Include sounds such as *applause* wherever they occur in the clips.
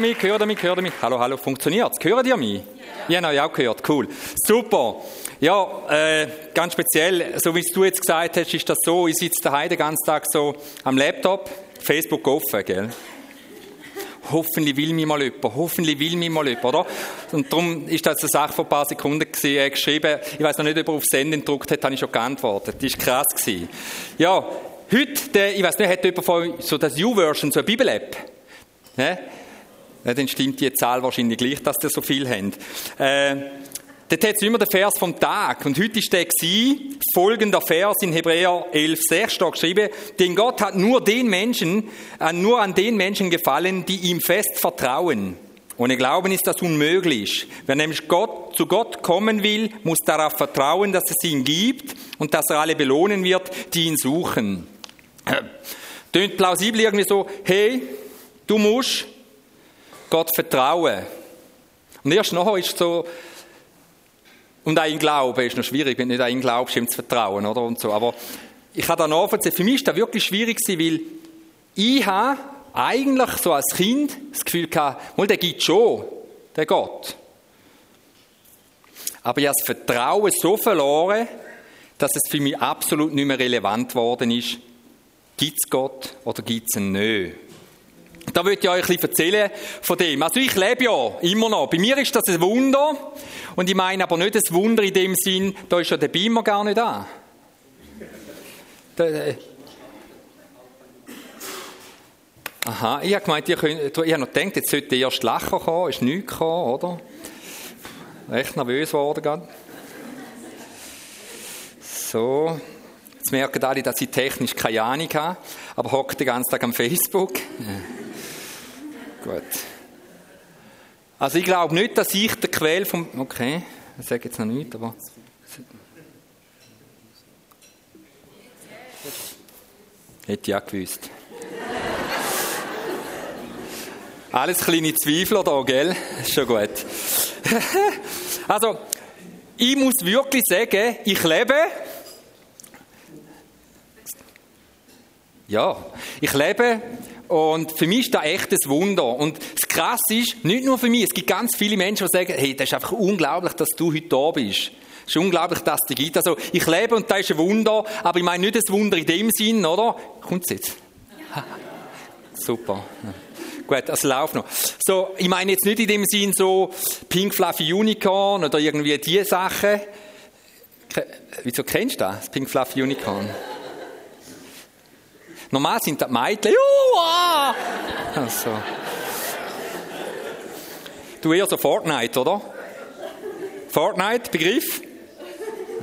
mich, hört ihr mich, hört ihr mich? Hallo, hallo, funktioniert's? Hören ihr mich? Ja, ja, ja auch gehört, cool. Super. Ja, äh, ganz speziell, so wie du jetzt gesagt hast, ist das so, ich sitze daheim den ganzen Tag so am Laptop, Facebook offen, gell? hoffentlich will mich mal jemand, hoffentlich will mich mal jemand, oder? Und darum ist das eine Sache von ein paar Sekunden gewesen, äh, geschrieben. Ich weiß noch nicht, ob er auf Senden gedruckt hat, habe ich schon geantwortet. Das war krass. Gewesen. Ja, heute, der, ich weiß nicht, hat jemand von so das U-Version, so eine Bibel-App? Ne? Ja, dann stimmt die Zahl wahrscheinlich gleich, dass ihr so viel habt. Äh, Dort hat es immer den Vers vom Tag. Und heute war der gewesen, folgender Vers in Hebräer 11, 6 steht geschrieben, denn Gott hat nur den Menschen, äh, nur an den Menschen gefallen, die ihm fest vertrauen. Ohne Glauben ist das unmöglich. Wer nämlich Gott, zu Gott kommen will, muss darauf vertrauen, dass es ihn gibt und dass er alle belohnen wird, die ihn suchen. Tönt plausibel irgendwie so, hey, du musst Gott vertrauen. Und erst nachher ist so, und auch in Glauben ist noch schwierig, wenn du nicht an ihn glaubst, ihm zu vertrauen, oder? Und so. Aber ich habe da nachvollziehen, für mich ist das wirklich schwierig weil ich habe eigentlich so als Kind das Gefühl gehabt, der gibt schon, der Gott. Aber ich habe das Vertrauen so verloren, dass es für mich absolut nicht mehr relevant geworden ist, gibt es Gott oder gibt es ihn nicht. Da würde ich euch ein bisschen erzählen von dem. Also ich lebe ja immer noch. Bei mir ist das ein Wunder. Und ich meine aber nicht ein Wunder in dem Sinn, da ist ja der Beamer gar nicht da. Äh, Aha, ich habe gemeint, ich, habe noch gedacht, jetzt sollte erst Lachen kommen, ist nichts gekommen, oder? Recht nervös geworden gerade. So, jetzt merken alle, dass ich technisch keine Ahnung habe, aber hockt den ganzen Tag am Facebook. Gut. Also ich glaube nicht, dass ich der Quell vom... Okay, ich sage jetzt noch nichts, aber... Hätte ich auch gewusst. Alles kleine Zweifler da, gell? Ist schon gut. *laughs* also, ich muss wirklich sagen, ich lebe... Ja, ich lebe und für mich ist das echt ein Wunder. Und das Krasse ist, nicht nur für mich, es gibt ganz viele Menschen, die sagen, hey, das ist einfach unglaublich, dass du heute da bist. Es ist unglaublich, dass es dich gibt. Also, ich lebe und das ist ein Wunder, aber ich meine nicht ein Wunder in dem Sinn, oder? Kommt es jetzt? *laughs* Super. Gut, das läuft noch. So, ich meine jetzt nicht in dem Sinn so Pink Fluffy Unicorn oder irgendwie diese Sachen. Wieso kennst du das, das Pink Fluffy Unicorn? Normal sind das Mädchen. Juhu! Also. Du eher so Fortnite, oder? Fortnite, Begriff?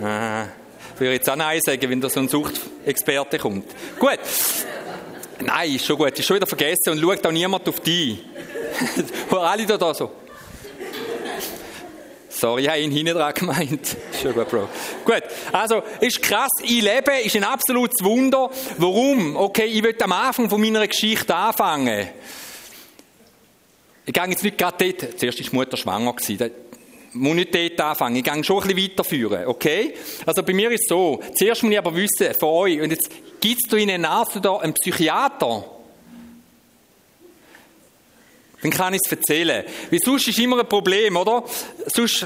Ah, ich würde jetzt auch Nein sagen, wenn da so ein Suchtexperte kommt. Gut. Nein, ist schon gut. Ist schon wieder vergessen und schaut auch niemand auf dich. *laughs* Wo alle da so. Sorry, ich habe ihn hinten dran gemeint. *laughs* Schon gut, Bro. Gut, also, ist krass. Ich lebe, ist ein absolutes Wunder. Warum? Okay, ich will am Anfang von meiner Geschichte anfangen. Ich gehe jetzt nicht gerade dort. Zuerst war die Mutter schwanger. Ich muss nicht dort anfangen. Ich gehe schon ein bisschen weiterführen. Okay? Also, bei mir ist es so. Zuerst muss ich aber wissen, von euch, und jetzt gibt es da in der Nase da einen Psychiater, dann kann ich es erzählen. Weil sonst ist immer ein Problem, oder? Sonst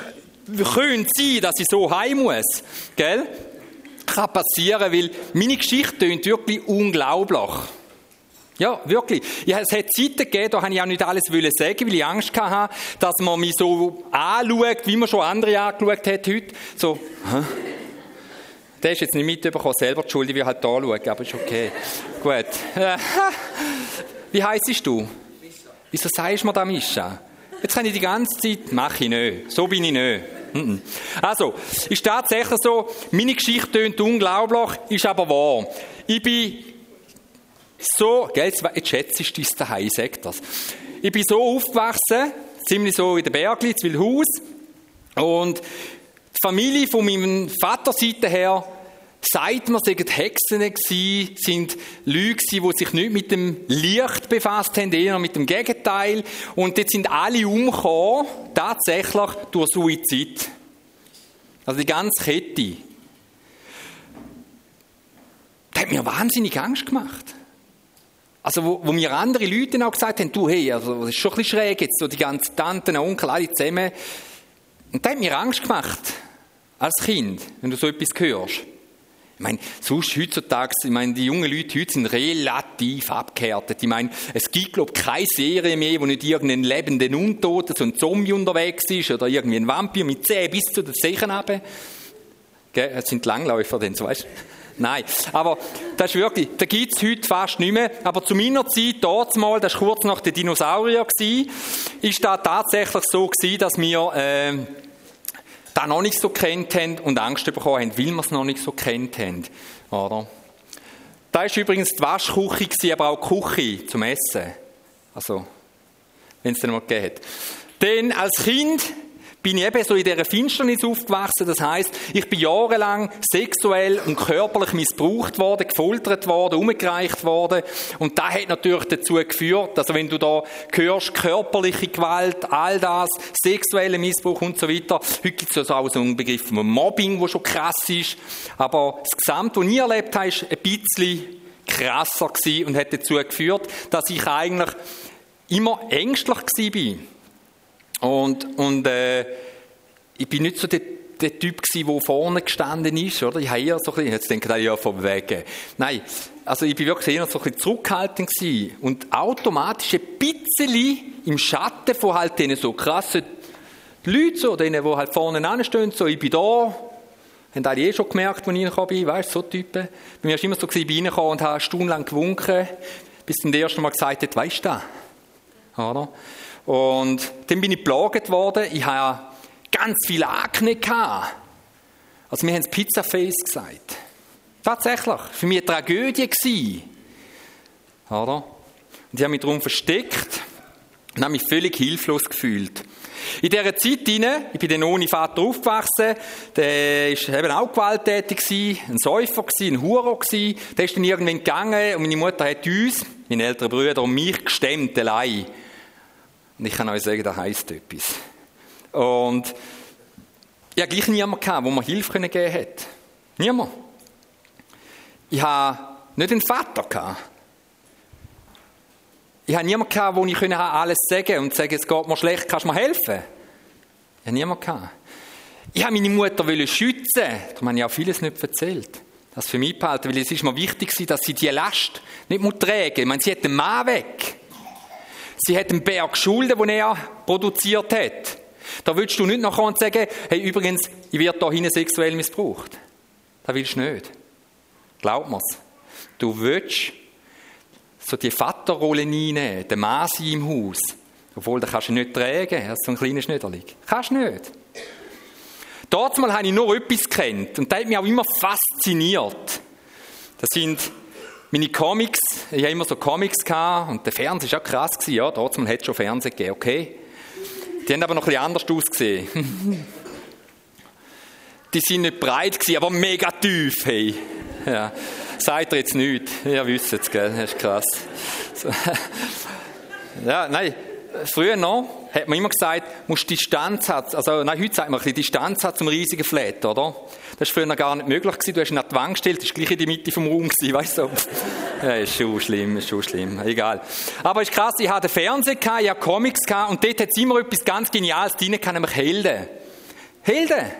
könnte es sein, dass ich so heim muss. Gell? Kann passieren, weil meine Geschichte tönt wirklich unglaublich. Ja, wirklich. Ja, es hat Zeiten gegeben, da habe ich auch nicht alles sagen, weil ich Angst hatte, dass man mich so anschaut, wie man schon andere angeschaut hat heute. So, hä? Der ist jetzt nicht mitbekommen, selber die Schuld, ich will halt da schauen, aber ist okay. Gut. *laughs* Wie heisst du? Wieso sagst du mir das, Mischa? Jetzt kann ich die ganze Zeit, mache ich nicht. So bin ich nicht. Also, ist tatsächlich so, meine Geschichte tönt unglaublich, ist aber wahr. Ich bin so, gell, jetzt, schätzt du dein daheim, sag das. Ich bin so aufgewachsen, ziemlich so in den Bergen, in Wilhaus. Und die Familie von meinem Vaterseite her sagt man, seien Hexen gewesen, sind Leute die sich nicht mit dem Licht befasst haben, eher mit dem Gegenteil. Und jetzt sind alle umgekommen, tatsächlich durch Suizid. Also die ganze Kette. Das hat mir wahnsinnig Angst gemacht. Also, wo, wo mir andere Leute auch gesagt haben, du, hey, also, das ist schon ein bisschen schräg jetzt, so die ganzen Tanten, Onkel, alle zusammen. Und das hat mir Angst gemacht. Als Kind, wenn du so etwas hörst. Ich meine, sonst heutzutage, ich meine, die jungen Leute heute sind relativ abgehärtet. Ich meine, es gibt, glaube ich, keine Serie mehr, wo nicht irgendein lebenden Untoten, so ein Zombie unterwegs ist, oder irgendwie ein Vampir mit Zähnen bis zu den Zehen runter. Das sind Langläufer, denn so weißt Nein, aber das ist wirklich, da gibt es heute fast nicht mehr. Aber zu meiner Zeit, dort mal, das war kurz nach den Dinosauriern, ist da tatsächlich so gewesen, dass wir, äh, das noch nicht so kennt haben und Angst bekommen haben, weil wir es noch nicht so kennt haben. Oder? Da war übrigens die Waschküche, aber auch die Küche zum Essen. Also, wenn es dann mal gegeben hat. Denn als Kind bin ich eben so in dieser Finsternis aufgewachsen. Das heißt, ich bin jahrelang sexuell und körperlich missbraucht worden, gefoltert worden, umgereicht worden. Und das hat natürlich dazu geführt, also wenn du da hörst, körperliche Gewalt, all das, sexueller Missbrauch und so weiter. Heute gibt es also auch so einen Begriff von Mobbing, der schon krass ist. Aber das Gesamte, was ich erlebt habe, ist ein bisschen krasser gewesen und hat dazu geführt, dass ich eigentlich immer ängstlich war. Und, und äh, ich bin nicht so der, der Typ gewesen, der vorne gestanden ist, oder? Ich habe eher so ein bisschen, jetzt denke ich, ja, vom Wegen. Nein, also ich bin wirklich eher so ein bisschen zurückhaltend gewesen und automatisch ein bisschen im Schatten von halt denen so krassen Leuten, so, denen, die halt vorne anstehen, so, ich bin da, haben alle eh schon gemerkt, als ich reingekommen bin, weißt so Typen. Bei mir war immer so, ich bin reingekommen und habe stundenlang gewunken, bis der erste Mal gesagt hat, weißt du das? Oder? Und dann bin ich geplagt worden. Ich hatte ganz viel Akne. Gehabt. Also wir haben es Pizzaface gesagt. Tatsächlich. Für mich eine Tragödie gewesen. Oder? Und ich habe mich darum versteckt und habe mich völlig hilflos gefühlt. In dieser Zeit ich bin dann ohne Vater aufgewachsen, der war eben auch gewalttätig, ein Säufer, ein Hurer. Der ist dann irgendwann gegangen und meine Mutter hat uns, meine älteren Brüder und mich gestemmt allein. Und ich kann euch sagen, das heisst etwas. Und ich hatte gleich niemanden, gehabt, wo mir Hilfe geben konnte. Niemand. Ich hatte nicht einen Vater. Gehabt. Ich hatte niemanden, gehabt, wo ich alles sagen und sagen, es geht mir schlecht, kannst du mir helfen? Ich hatte niemanden. Gehabt. Ich wollte meine Mutter schützen. Darum habe ich auch vieles nicht erzählt. Das für mich behalten, weil es ist mir wichtig dass sie die Last nicht tragen muss. Ich meine, sie hat den Mann weg. Sie hat einen Berg Schulden, den er produziert hat. Da willst du nicht nachher und sagen, hey, übrigens, ich werde da hinten sexuell missbraucht. Das willst du nicht. Glaub mir's. Du willst so die Vaterrolle reinnehmen, den Mann im Haus. Obwohl, da kannst du nicht tragen, er ist so ein kleiner Schnöderling. Kannst du nicht. Dort mal habe ich nur etwas kennt und das hat mich auch immer fasziniert. Das sind meine Comics, ich habe immer so Comics gehabt und der Fernseher war auch krass, gewesen, ja, trotzdem hat es schon Fernsehen gegeben, okay. Die haben aber noch ein bisschen anders ausgesehen. *laughs* Die sind nicht breit gewesen, aber mega tief, hey. Ja. Seid ihr jetzt nichts? Ihr wisst es, gell? Das ist krass. So. *laughs* Ja, nein, früher noch hat man immer gesagt, musst Distanz haben. Also, nein, heute sagt man, ein Distanz hat zum riesigen Flat, oder? Das war früher gar nicht möglich. Du hast ihn an die Wand gestellt, war gleich in die Mitte vom Raum gewesen, weißt du? *laughs* Ja, ist schon schlimm, ist schon schlimm. Egal. Aber ist krass, ich hatte Fernsehen ich hatte Comics und dort hat es immer etwas ganz Geniales drin nämlich Helden. Helden!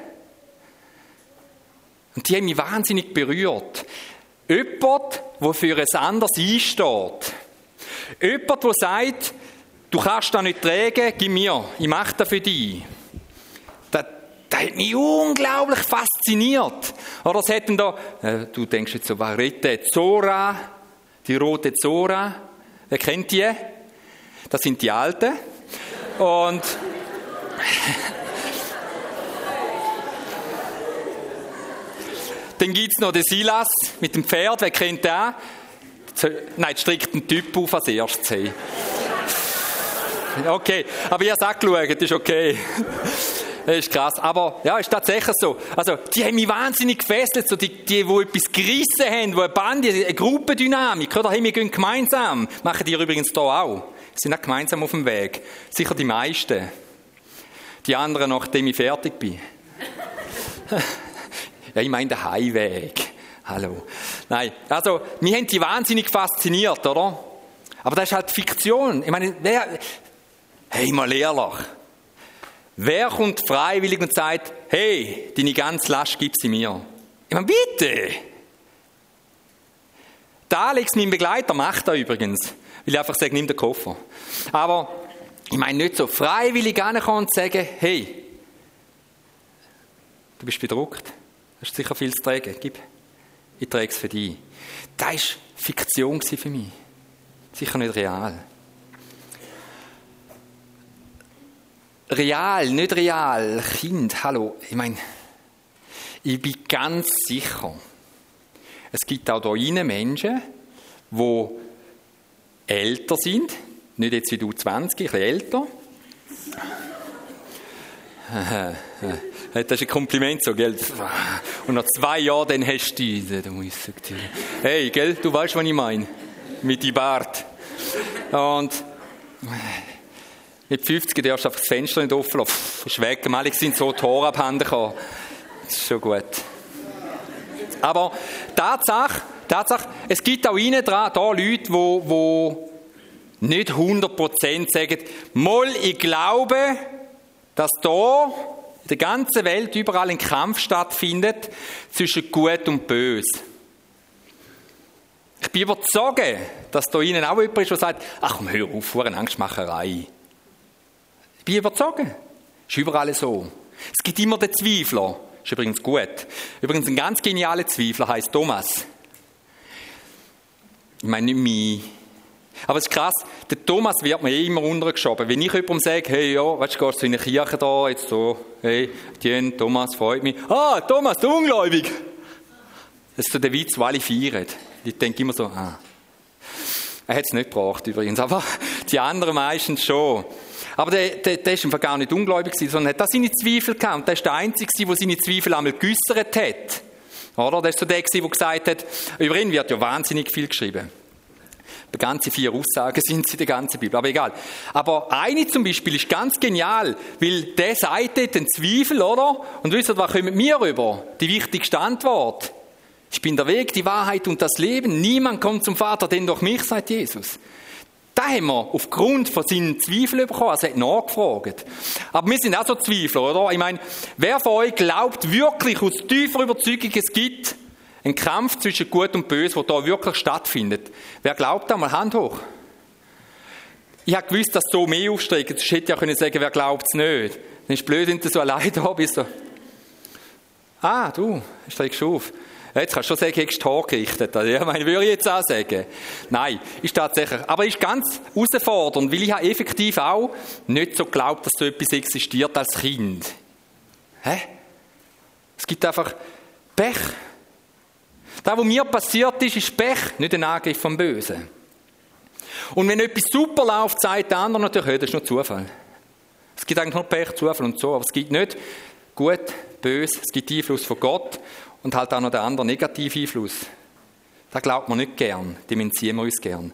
Und die haben mich wahnsinnig berührt. Jemand, der für ein anderes einsteht. Jemand, der sagt, du kannst das nicht tragen, gib mir, ich mache das für dich. Das, hat mich unglaublich fasziniert. Oder es hätten da, äh, du denkst jetzt so, was redet Zora, die rote Zora, wer kennt die? Das sind die Alten. Und *laughs* Dann gibt es noch den Silas mit dem Pferd, wer kennt den? Nein, strikt ein Typ auf als erstes. Hey. Okay, aber ich habe es angeschaut, ist okay. Das ist krass. Aber ja, ist tatsächlich so. Also, die haben mich wahnsinnig gefesselt, so die, die, die etwas gerissen haben, die eine Band, eine Gruppendynamik, oder? Hey, wir gehen gemeinsam. Machen die übrigens hier auch. Sie sind auch gemeinsam auf dem Weg. Sicher die meisten. Die anderen, nachdem ich fertig bin. *laughs* Ja, ich meine den Heimweg. Hallo. Nein, also, wir haben die wahnsinnig fasziniert, oder? Aber das ist halt Fiktion. Ich meine, wer, hey, mal ehrlich. Wer kommt freiwillig und sagt, hey, deine ganze Last gib sie mir? Ich meine, bitte! Der Alex, mein Begleiter, macht das übrigens. Weil ich einfach sage, nimm den Koffer. Aber ich meine nicht so freiwillig ankommen und sagen, hey, du bist bedruckt, hast sicher viel zu tragen, gib, ich trage es für dich. Das war Fiktion für mich. Sicher nicht real. Real, nicht real. Kind, hallo. Ich meine, ich bin ganz sicher, es gibt auch hier Menschen, die älter sind, nicht jetzt wie du 20, ein bisschen älter. *laughs* Das ist ein Kompliment so, gell? Und nach zwei Jahren, dann hast du die, da hey, gell, du weißt, was ich meine? Mit dem Bart. Und mit 50 darfst du einfach das Fenster nicht offen lassen. Ist weg. Alle sind so Tore abhanden gekommen. Das ist schon gut. Aber Tatsache, Tatsache, es gibt auch innen dran, da Leute, wo, wo nicht 100% sagen, mal, ich glaube, dass da in der ganzen Welt überall ein Kampf stattfindet zwischen Gut und Böse. Ich bin überzeugt, dass da Ihnen auch jemand ist, der sagt, ach komm, hör auf, Angstmacherei. Ich bin überzeugt. Ist überall so. Es gibt immer den Zweifler. Ist übrigens gut. Übrigens ein ganz genialer Zweifler heißt Thomas. Ich meine nicht mich. Aber es ist krass, der Thomas wird mir eh immer untergeschoben. Wenn ich jemandem sage, hey, ja, weißt du, gehst du in eine Kirche da, jetzt so, hey, Tien, Thomas, freut mich. Ah, Thomas, du Ungläubig! Das ist so der Witz, weil ich feiere. Ich denke immer so, ah. Er hat es nicht gebracht übrigens, aber *laughs* die anderen meistens schon. Aber der, der, der ist einfach gar nicht ungläubig sondern hat da seine Zweifel gehabt. Und der ist der Einzige, der seine Zweifel einmal geäussert hat. Oder? Das ist so der, der gesagt hat, über ihn wird ja wahnsinnig viel geschrieben. Die ganze vier Aussagen *laughs* sind sie in der ganzen Bibel, aber egal. Aber eine zum Beispiel ist ganz genial, weil der sagt den Zweifel, oder? Und wisst ihr, was kommt mir rüber? Die wichtigste Antwort. Ich bin der Weg, die Wahrheit und das Leben. Niemand kommt zum Vater, denn durch mich, sagt Jesus. Da haben wir aufgrund von seinen Zweifeln bekommen, also er hat nachgefragt. Aber wir sind auch so Zweifler, oder? Ich meine, wer von euch glaubt wirklich aus tiefer Überzeugung, es gibt einen Kampf zwischen Gut und Böse, der da wirklich stattfindet? Wer glaubt da? Mal Hand hoch. Ich habe gewusst, dass so mehr aufstrecken. Sonst hätte ja können sagen, wer glaubt es nicht. Dann ist es blöd, wenn du so allein *laughs* da bist. Ah, du, streckst auf. Jetzt kannst du schon sagen, du hast Tor gerichtet. Ja, meine, würde ich jetzt auch sagen. Nein, ist tatsächlich. Aber ist ganz herausfordernd, weil ich habe effektiv auch nicht so geglaubt, dass so etwas existiert als Kind. Hä? Es gibt einfach Pech. Das, was mir passiert ist, ist Pech, nicht ein Angriff vom Bösen. Und wenn etwas super läuft, sagt der andere natürlich, hey, das ist nur Zufall. Es gibt eigentlich nur Pech, Zufall und so, aber es gibt nicht gut, böse, es gibt Einfluss von Gott und halt auch noch der andere negative Einfluss. Da glaubt man nicht gern, dem entziehen wir uns gern.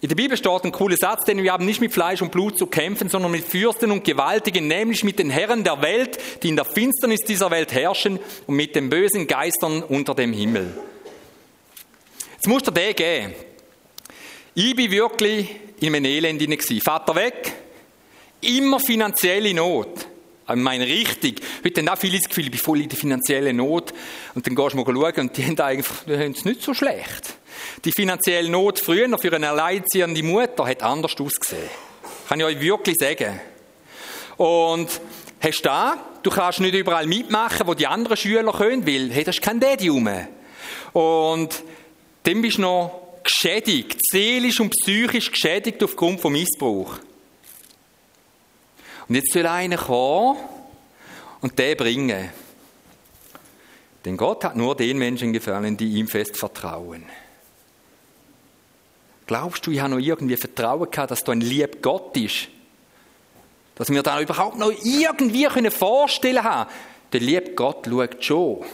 In der Bibel steht ein cooler Satz, denn wir haben nicht mit Fleisch und Blut zu kämpfen, sondern mit Fürsten und Gewaltigen, nämlich mit den Herren der Welt, die in der Finsternis dieser Welt herrschen und mit den bösen Geistern unter dem Himmel. Jetzt muss dir den geben. Ich bin wirklich in einem Elend hinein. Vater weg, immer finanzielle Not. Ich meine, richtig. Heute haben auch viele das Gefühl, ich bin voll in der finanziellen Not. Und dann gehst du mal schauen und die haben eigentlich, es nicht so schlecht. Die finanzielle Not früher für eine alleinerziehende Mutter hat anders ausgesehen. Kann ich euch wirklich sagen. Und hast du da, du kannst nicht überall mitmachen, wo die anderen Schüler können, weil, hey, das ist kein Daddy rum. Und dann bist du noch geschädigt, seelisch und psychisch geschädigt aufgrund von Missbrauch. Und jetzt soll einer kommen und den bringen. Denn Gott hat nur den Menschen gefallen, die ihm fest vertrauen. Glaubst du, ich habe noch irgendwie Vertrauen gehabt, dass da ein lieb Gott ist? Dass wir da überhaupt noch irgendwie können vorstellen haben, der liebe Gott schaut schon.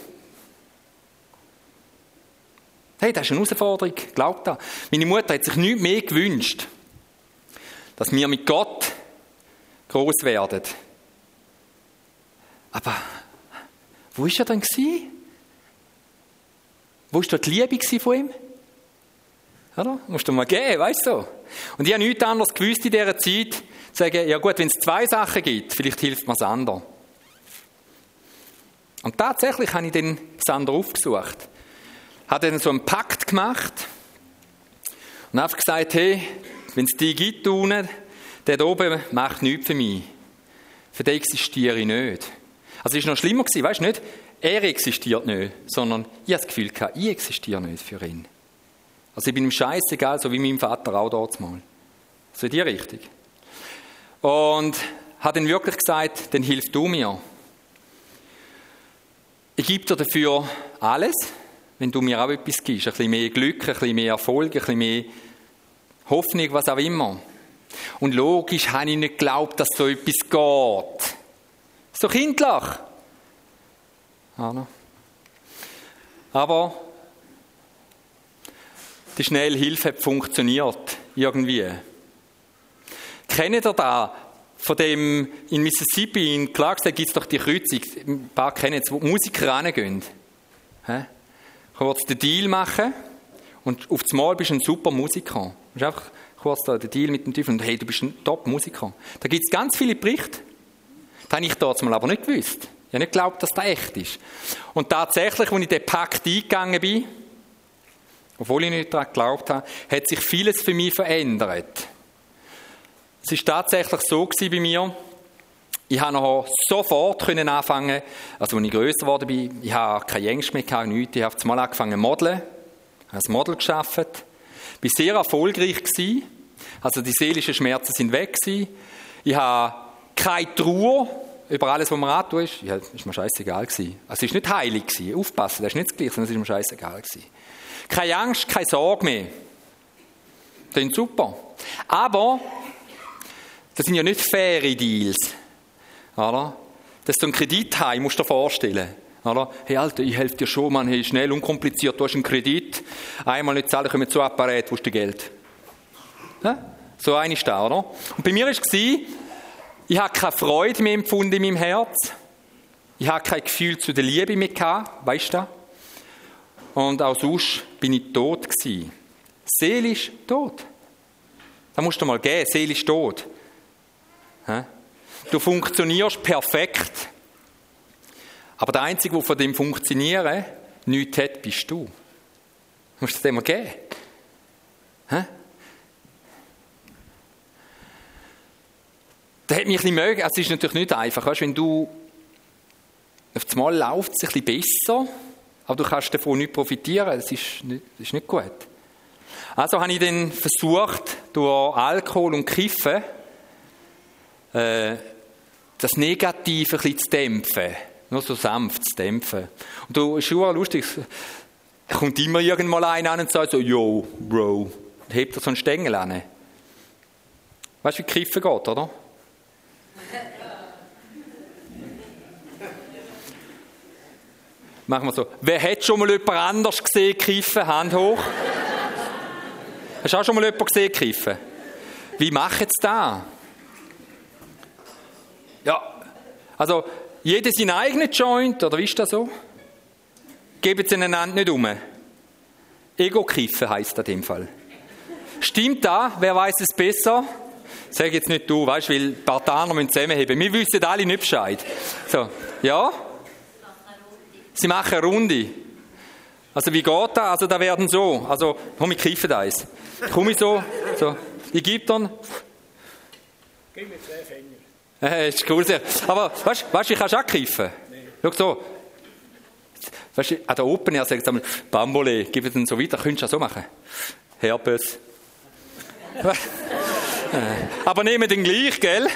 Hey, das ist eine Herausforderung, glaubt da. Meine Mutter hat sich nichts mehr gewünscht, dass wir mit Gott groß werden. Aber wo ist er denn gewesen? Wo ist dort die Liebe von ihm? Oder? Musst du mal geben, weißt du? Und ich habe nichts anderes gewusst in dieser Zeit, zu sagen, ja gut, wenn es zwei Sachen gibt, vielleicht hilft mir das andere. Und tatsächlich habe ich dann das andere aufgesucht. Habe dann so einen Pakt gemacht und einfach gesagt, hey, wenn es die gibt unten, der da oben macht nichts für mich. Für den existiere ich nicht. Also es war noch schlimmer, gewesen, weißt du nicht, er existiert nicht, sondern ich habe das Gefühl gehabt, ich existiere nicht für ihn. Also ich bin ihm scheißegal, so wie mein Vater auch dort mal. So in die Richtung. Und hat dann wirklich gesagt, dann hilf du mir. Ich gebe dir dafür alles, wenn du mir auch etwas gibst. Ein bisschen mehr Glück, ein bisschen mehr Erfolg, ein bisschen mehr Hoffnung, was auch immer. Und logisch habe ich nicht geglaubt, dass so etwas geht. So kindlich. Aber die Schnellhilfe hat funktioniert. Irgendwie. Kennt ihr da? Von dem in Mississippi, in Clarksdale, gibt es doch die Kreuzung. Ein paar kennen es, wo Musiker reingehen. Kurz den Deal machen und auf das Mal bist du ein super Musiker. Du musst einfach kurz da den Deal mit dem Teufel und hey, du bist ein Top-Musiker. Da gibt es ganz viele Berichte. Das habe ich mal aber nicht gewusst. Ich habe nicht geglaubt, dass das echt ist. Und tatsächlich, als ich den Pakt eingegangen bin, obwohl ich nicht daran geglaubt habe, hat sich vieles für mich verändert. Es ist tatsächlich so bei mir, ich habe noch sofort anfangen, also als ich größer geworden bin, ich habe keine Ängste mehr gehabt, nichts, ich habe mal angefangen zu modeln, habe als Model geschafft, bin sehr erfolgreich gewesen, also die seelischen Schmerzen sind weg gewesen, ich habe keine Trauer über alles, was man antun ist, ja, ist mir scheißegal gewesen. Also es ist nicht heilig gewesen, aufpassen, das ist nicht das Gleiche, sondern es ist mir scheißegal gewesen. Keine Angst, keine Sorge mehr. Das ist super. Aber, das sind ja nicht faire Deals. Oder? Das ist so ein Kreditheim, musst du dir vorstellen. Oder? Hey Alter, ich helfe dir schon, man, hey, schnell, unkompliziert, du hast einen Kredit, einmal nicht zahlen, kommen zu Apparat, wo ist du Geld? Ja? So eine ist da, oder? Und bei mir war es, ich habe keine Freude mehr empfunden in meinem Herz. Ich habe kein Gefühl zu der Liebe mehr gehabt, weißt du? Und auch sonst bin ich tot gewesen. Seelisch tot. Da musst du mal gehen, seelisch tot. Du funktionierst perfekt. Aber der Einzige, der von dem Funktionieren nichts hat, bist du. Du musst es dem mal geben. Das hat mich ein mögen. Es ist natürlich nicht einfach. Weißt, wenn du auf einmal läuft es ein bisschen besser, aber du kannst davon nicht profitieren. Das ist nicht, das ist nicht gut. Also habe ich dann versucht, durch Alkohol und Kiffen äh, das Negative ein bisschen zu dämpfen. Nur so sanft zu dämpfen. Und du, ist schon lustig, kommt immer irgendwann einer an und sagt so, yo, Bro, und hebt er so einen Stängel an. Weißt du, wie Kiffen geht, oder? Machen wir so. Wer hat schon mal jemand anders gesehen kiffen? Hand hoch. Hast du auch schon mal jemanden gesehen kiffen? Wie machen sie das? Ja, also jeder seinen eigenen Joint, oder wie ist das so? Geben sie einander nicht um. Ego-Kiffen heisst das in dem Fall. Stimmt da? Wer weiß es besser? Sag jetzt nicht du, weißt, du, weil Partner müssen zusammenheben. Wir wissen alle nicht Bescheid. So, ja? Sie machen eine Runde. Also wie geht das? Also da werden so, also komm, ich kiffe da eins. Komm ich so, so, ich gebe dann. Gib mir zwei Finger. Äh, ist cool. Aber weißt du, ich kann auch kiffen. Schau so. Weißt du, an der Open Air sagt es Bambole, gib es dann so weiter, könntest du das so machen. Herpes. *laughs* Aber nehmen den gleich, gell?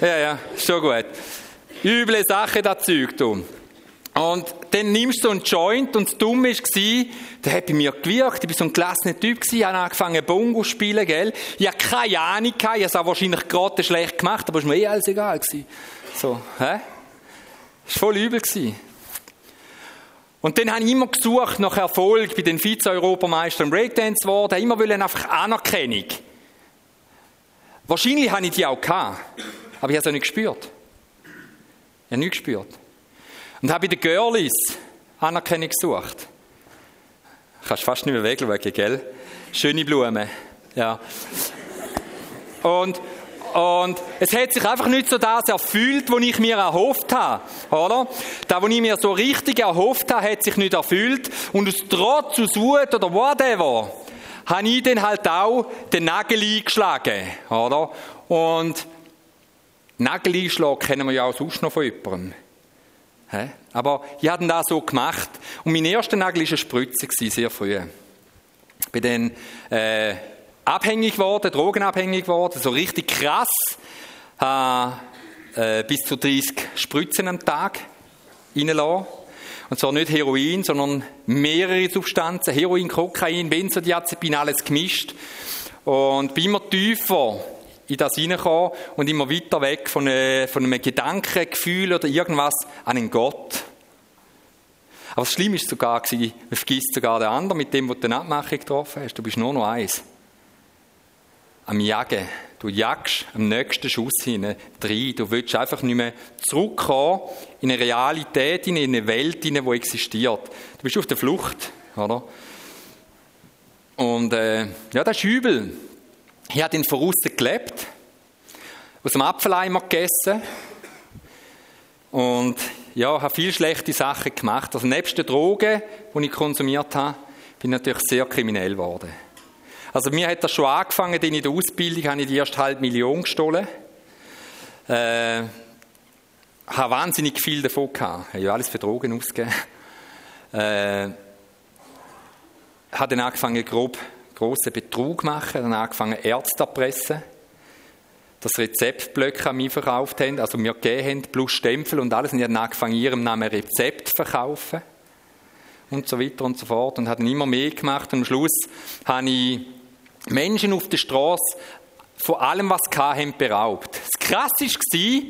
Ja, ja, schon gut. Üble Sache, das Zeug, du. Und dann nimmst du so einen Joint und das Dumme war, der hat bei mir gewirkt. Ich war so ein gelassener Typ, ich habe angefangen Bongo zu spielen, gell. Ich hatte keine Ahnung, ich habe es auch wahrscheinlich gerade schlecht gemacht, aber es war mir eh alles egal. Gewesen. So, hä? Es war voll übel. Gewesen. Und dann habe ich immer gesucht nach Erfolg bei den Vize-Europameistern im Breakdance geworden, immer wollen einfach Anerkennung. Wahrscheinlich habe ich die auch gehabt, aber ich habe es auch nicht gespürt. Ich habe nicht gespürt. Und habe bei den Girlies Anerkennung gesucht. Kannst fast nicht mehr wegschauen, gell? Schöne Blumen. Ja. Und, und es hat sich einfach nicht so das erfüllt, was ich mir erhofft habe, oder? Das, was ich mir so richtig erhofft habe, hat sich nicht erfüllt. Und aus Trotz, aus Wut oder whatever, habe ich dann halt auch den Nagel eingeschlagen, oder? Und Nagel einschlagen kennen wir ja auch sonst noch von jemandem. Aber ich habe das so gemacht. Und mein erster Nagel war eine Spritze, sehr früh. Ich bin dann äh, abhängig geworden, drogenabhängig geworden, so richtig krass. Äh, bis zu 30 Spritzen am Tag reingelassen. Und zwar nicht Heroin, sondern mehrere Substanzen. Heroin, Kokain, Benzodiazepin, alles gemischt. Und bin immer tiefer in das hineingekommen und immer weiter weg von, äh, von einem Gedanken, Gefühl oder irgendwas an einen Gott. Aber das Schlimme war sogar, man vergisst sogar den anderen mit dem, was du eine Abmachung getroffen hast. Du bist nur noch eins. Am Jagen. Du jagst am nächsten Schuss hinein rein. Du willst einfach nicht mehr zurückkommen in eine Realität, in eine Welt, die existiert. Du bist auf der Flucht, oder? Und äh, ja, das ist übel. Ich habe in Voraussetzungen gelebt, aus dem Apfeleimer gegessen und ja, habe viele schlechte Sachen gemacht. Also nebst den Drogen, die ich konsumiert habe, bin ich natürlich sehr kriminell geworden. Also mir hat das schon angefangen, in der Ausbildung habe ich die erste halbe Million gestohlen. Äh, habe wahnsinnig viel davon gehabt. Ich habe ja alles für Drogen ausgegeben. Äh, habe dann angefangen, grob grossen Betrug machen, dann angefangen Ärzte erpressen, das Rezeptblöcke an mich verkauft haben, also mir gegeben haben, plus Stempel und alles, und ich habe angefangen, ihrem Namen Rezept zu verkaufen. Und so weiter und so fort. Und habe dann immer mehr gemacht. Und am Schluss habe ich Menschen auf der Straße von allem, was sie hatten, beraubt. Das Krasse war,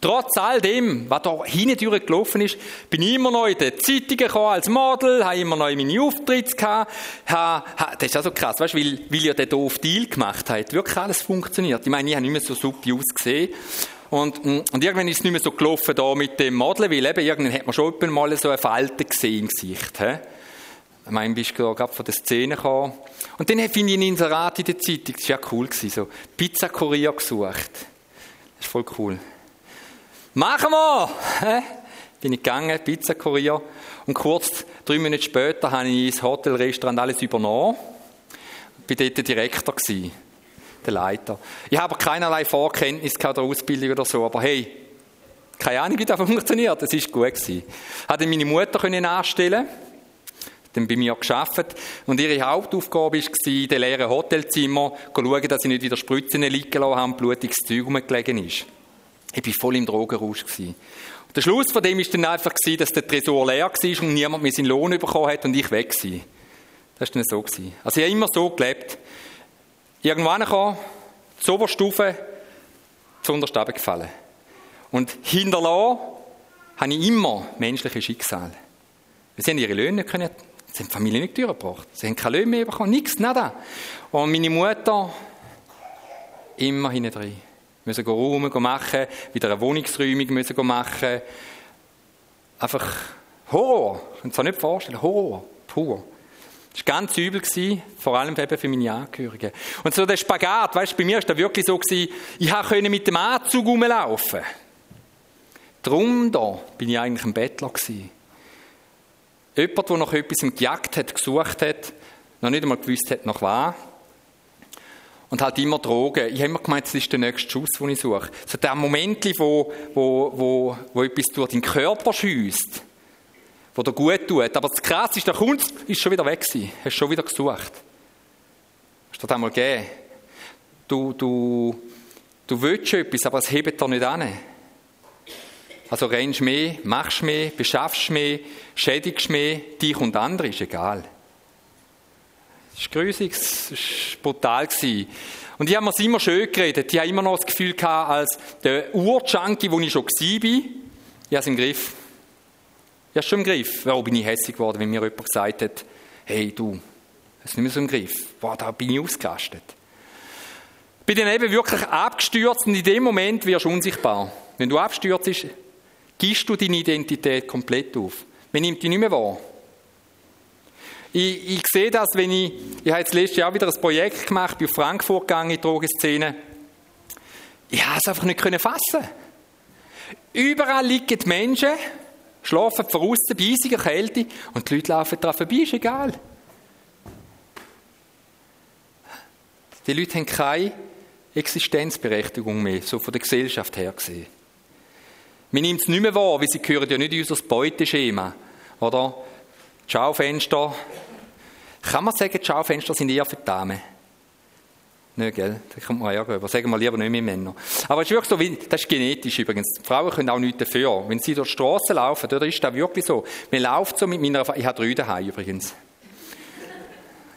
Trotz all dem, was da hinten gelaufen ist, bin ich immer noch in den Zeitungen gekommen als Model, habe immer noch meine Auftritte gehabt. Habe, das ist also krass, weißt, weil, weil ihr den doof Deal gemacht habt. Wirklich alles funktioniert. Ich meine, ich habe nicht mehr so super ausgesehen. Und, und irgendwann ist es nicht mehr so gelaufen da mit dem Model, weil eben irgendwann hat man schon mal so eine Falte gesehen im Gesicht. He? Ich meine, bist du gerade von der Szene gekommen. Und dann finde ich ein Inserat in der Zeitung, das war ja cool, so Pizzakurier gesucht. Das ist voll cool. Machen wir! Bin ich gegangen, Pizzakurier. Und kurz, drei Minuten später, habe ich das Hotelrestaurant alles übernommen. Ich war dort der Direktor, der Leiter. Ich habe keinerlei Vorkenntnis der Ausbildung oder so, aber hey, keine Ahnung, wie das *laughs* funktioniert. Das ist gut gewesen. Ich Hatte meine Mutter können anstellen dann bei mir geschafft und ihre Hauptaufgabe war, in den leeren Hotelzimmer zu schauen, dass sie nicht wieder Spritzen liegen lassen haben, blutiges Zeug rumgelegen ist. Ich war voll im Drogenrausch. Gewesen. Und der Schluss von dem war dann einfach, gewesen, dass der Tresor leer war und niemand mehr seinen Lohn bekommen hat und ich weg war. Das war dann so. Gewesen. Also ich habe immer so gelebt. Irgendwann kam zur Oberstufe zu Unterstaben gefallen. Und hinterlassen habe ich immer menschliche Schicksal. Sie haben ihre Löhne können, sie haben die Familie nicht durchgebracht. Sie haben keine Löhne mehr bekommen, nichts, nada. Und meine Mutter immer hinten drin müssen Räume machen, wieder eine Wohnungsräumung müssen machen. Einfach Horror. Ich kann es nicht vorstellen. Horror. Pur. Das war ganz übel, vor allem eben für meine Angehörigen. Und so der Spagat, weißt du, bei mir war das wirklich so, ich konnte mit dem Anzug rumlaufen. Drum da bin ich eigentlich ein Bettler. Jemand, der nach etwas gejagt hat, gesucht hat, noch nicht einmal gewusst hat, nach was, und halt immer Drogen. Ich habe immer gemeint, das ist der nächste Schuss, den ich suche. So der Moment, wo, wo, wo, wo etwas durch deinen Körper schießt, wo dir gut tut. Aber das Krasse ist, der Kunst ist schon wieder weg gewesen. Hast schon wieder gesucht. Hast du das einmal gegeben? Du, du, du willst etwas, aber es hebt dir nicht an. Also rennst mehr, machst mehr, beschaffst mehr, schädigst mehr, dich und andere, ist egal. Es war grusig, es war brutal. Und ich habe mir immer schön geredet. Ich habe immer noch das Gefühl gehabt, als der Ur-Junkie, wo ich schon war, ich habe es im Griff. Ich habe es schon im Griff. Warum bin ich hässlich geworden, wenn mir jemand gesagt hat, hey du, es ist nicht mehr so im Griff. Boah, da bin ich ausgerastet. Bin dann eben wirklich abgestürzt und in dem Moment wirst du unsichtbar. Wenn du abstürzt, gibst du deine Identität komplett auf. Man nimmt dich nicht mehr wahr. Ich, ich sehe das, wenn ich, ich habe jetzt letztes Jahr wieder ein Projekt gemacht, bin auf Frankfurt gegangen, in die Drogenszene. Ich habe es einfach nicht fassen Überall liegen die Menschen, schlafen draussen bei eisiger Kälte und die Leute laufen daran vorbei, ist egal. Die Leute haben keine Existenzberechtigung mehr, so von der Gesellschaft her gesehen. Man nimmt es nicht mehr wahr, weil sie gehören ja nicht in unser Beuteschema. Oder? Schaufenster. Kann man sagen, Schaufenster sind eher für Damen? Nicht, gell? Da kommt man Ärger über. Sagen wir lieber nicht mehr Männer. Aber es ist wirklich so, das ist genetisch übrigens. Frauen können auch nichts dafür. Wenn sie durch die Straße laufen, da ist das wirklich so. Man läuft so mit meiner, ich habe drei daheim übrigens.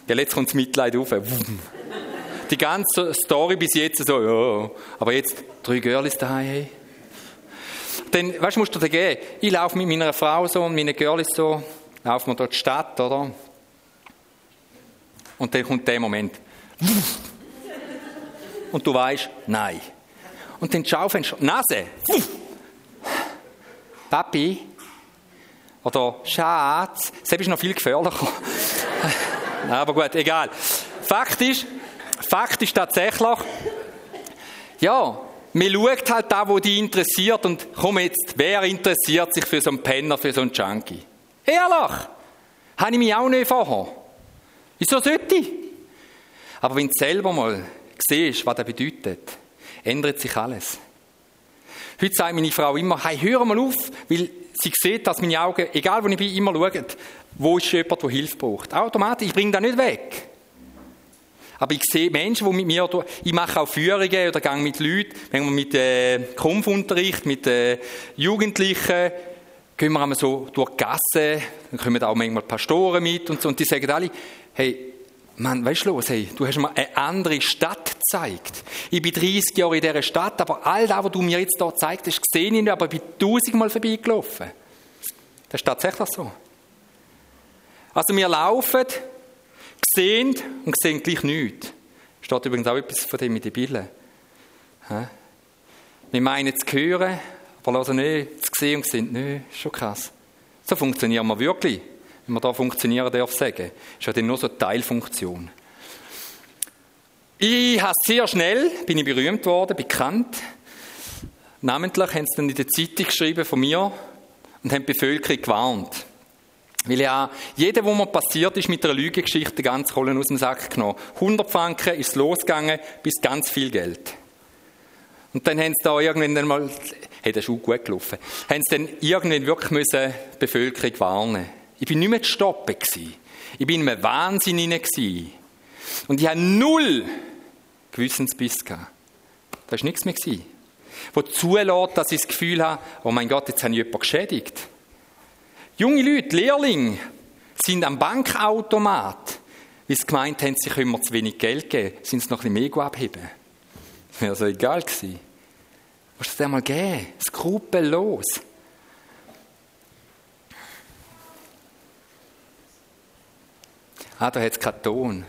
Gell, jetzt kommt das Mitleid auf. *laughs* Die ganze Story bis jetzt so, ja. Aber jetzt drei Girls daheim, hey. Dann, weißt du, musst du dir geben. Ich laufe mit meiner Frau so und meinen Girls so, laufen wir durch die Stadt, oder? Und dann kommt der Moment und du weißt, nein. Und dann Schaufenster, Nase. Papi. Oder Schatz. Das ist noch viel gefährlicher. *laughs* Aber gut, egal. Fakt ist, Fakt ist tatsächlich, ja, man schaut halt da, wo die interessiert und komm jetzt, wer interessiert sich für so einen Penner, für so einen Junkie? Ehrlich? Habe ich mich auch nicht vorher. Wieso sollte ich? Aber wenn du selber mal siehst, was das bedeutet, ändert sich alles. Heute sagt meine Frau immer, hey, hör mal auf, weil sie sieht, dass meine Augen, egal wo ich bin, immer schauen, wo ist jemand, der Hilfe braucht. Automatisch, ich bringe das nicht weg. Aber ich sehe Menschen, die mit mir, ich mache auch Führungen oder gehe mit Leuten, wenn wir mit äh, Kampfunterricht, mit äh, Jugendlichen, gehen wir einmal so durch die Gasse, dann kommen auch manchmal Pastoren mit und so, und die sagen alle, hey, Mann, weißt du los, hey, du hast mir eine andere Stadt gezeigt. Ich bin 30 Jahre in dieser Stadt, aber all das, was du mir jetzt hier gezeigt hast, sehe ich nicht, aber ich bin tausendmal vorbeigelaufen. Das ist tatsächlich so. Also wir laufen, sehen und sehen gleich nichts. Steht übrigens auch etwas von dem in der Bibel. Wir meinen zu hören, aber lassen nicht zu sehen und sehen nicht. Ist schon krass. So funktionieren wir wirklich wenn man da funktionieren darf, sagen. ist ja dann nur so eine Teilfunktion. Ich habe sehr schnell, bin ich berühmt worden, bekannt. Namentlich haben sie dann in der Zeitung geschrieben von mir und haben die Bevölkerung gewarnt. Weil ja, jeder, wo mir passiert ist, mit einer Lügengeschichte ganz Kohlen aus dem Sack genommen. 100 Franken ist losgegangen, bis ganz viel Geld. Und dann haben sie da irgendwann mal, das ist auch gut gelaufen, haben sie dann irgendwann wirklich die Bevölkerung warnen ich bin nicht mehr zu stoppen. Ich bin in einem Wahnsinn hinein. Und ich habe null Gewissensbiss gehabt. Da war nichts mehr. Wo zulässt, dass ich das Gefühl habe, oh mein Gott, jetzt habe ich jemanden geschädigt. Junge Leute, Lehrlinge, sind am Bankautomat, wie sie gemeint haben, sie können mir zu wenig Geld geben, sind sie noch ein bisschen mehr abheben. Das wäre so egal gewesen. Musst du das einmal geben? Skrupellos. Ah, da hat es keinen Ton.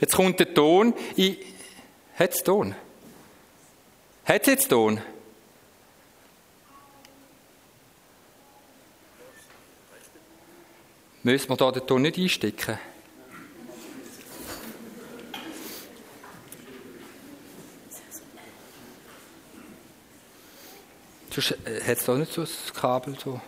Jetzt kommt der Ton. Hat es Ton? Hat es jetzt Ton? Müssen wir da den Ton nicht einstecken? Äh, hat es da nicht so ein Kabel so.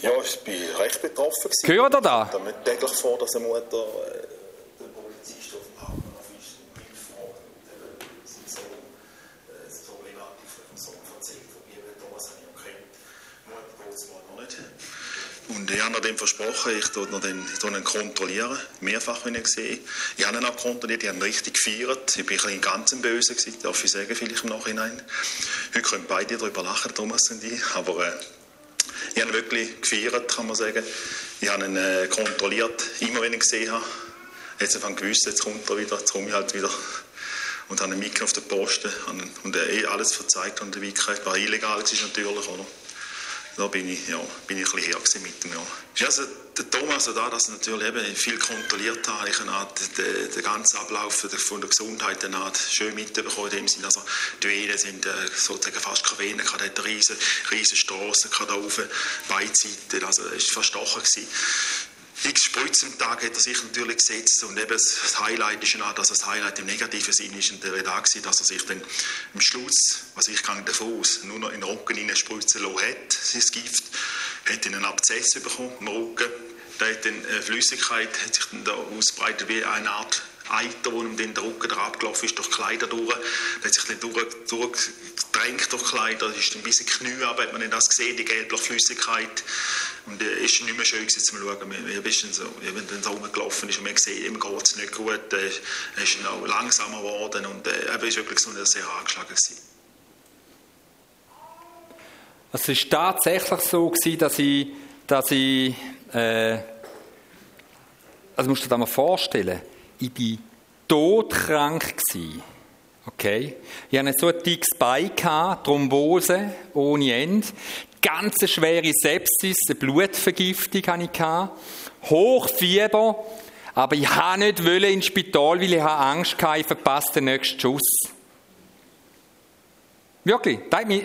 Ja, ich bin recht betroffen. Hören ihr da? Da kommt täglich vor, dass eine Mutter äh, den Polizist auf dem Hauptbahnhof ist und Hilfe fragt. Und äh, sind so, äh, so relativ so erzählt, von mir da, was habe ich auch kennt. Mutter geht es mal noch nicht. Und ich habe ihm versprochen, ich tue ihn kontrollieren, mehrfach, wenn ich sehe. Ich habe ihn auch kontrolliert, ich habe ihn richtig gefeiert. Ich bin ein ganz böse gewesen, darf ich sagen, vielleicht im Nachhinein. Heute können beide darüber lachen, Thomas und ich, aber... Äh, ich habe ihn wirklich gefeiert, kann man sagen. Ich habe ihn äh, kontrolliert, immer wenn ich gesehen habe. Jetzt habe ich gewusst, jetzt kommt er wieder, jetzt komme ich halt wieder. Und habe ihn mitgenommen auf den Posten und er eh alles verzeigt und Wickheit. War illegal, ist natürlich, oder? Da bin ich, ja, bin ich ein bisschen her mit dem, ja. Also, der Thomas, also da, dass ich natürlich eben viel kontrolliert habe, ich habe den, den ganzen Ablauf von der Gesundheit dann schön mitbekommen, Sinne, also die Venen sind äh, sozusagen fast keine Venen, da hat riesen, riesen Strassen da rauf, beide Seiten, also es war verstochen gewesen x Spritzen am Tag hat er sich natürlich gesetzt. Und eben das Highlight ist ja dass das Highlight im negativen Sinn ist. In der da dass er sich dann am Schluss, was ich gehe davon aus, nur noch in den Rücken spritzen lassen hat, sein Gift, hat einen Abzess bekommen im Rücken, da hat dann äh, Flüssigkeit, hat sich dann da ausbreitet wie eine Art Eiter, wo ihm dann der Rücken abgelaufen ist, durch Kleider durch. Der hat sich dann durch, durchgedrängt durch Kleider, ist ein bisschen Knie, aber hat man nicht das gesehen, die gelbliche Flüssigkeit. Und es äh, ist nicht mehr schön gewesen, zu schauen. Wir bisschen so, wenn dann so rumgelaufen ist und man sieht, ihm geht es nicht gut, äh, er ist auch langsamer geworden und äh, er ist wirklich so sehr angeschlagen gewesen. Es war tatsächlich so, gewesen, dass ich, dass ich äh, also musst du dir das mal vorstellen, ich war todkrank. Okay? Ich hatte so ein dickes Bein, Thrombose ohne Ende, ganz schwere Sepsis, eine Blutvergiftung hatte ich, Hochfieber, aber ich wollte nicht ins Spital, weil ich Angst hatte, ich verpasse den nächsten Schuss. Wirklich, das hat mich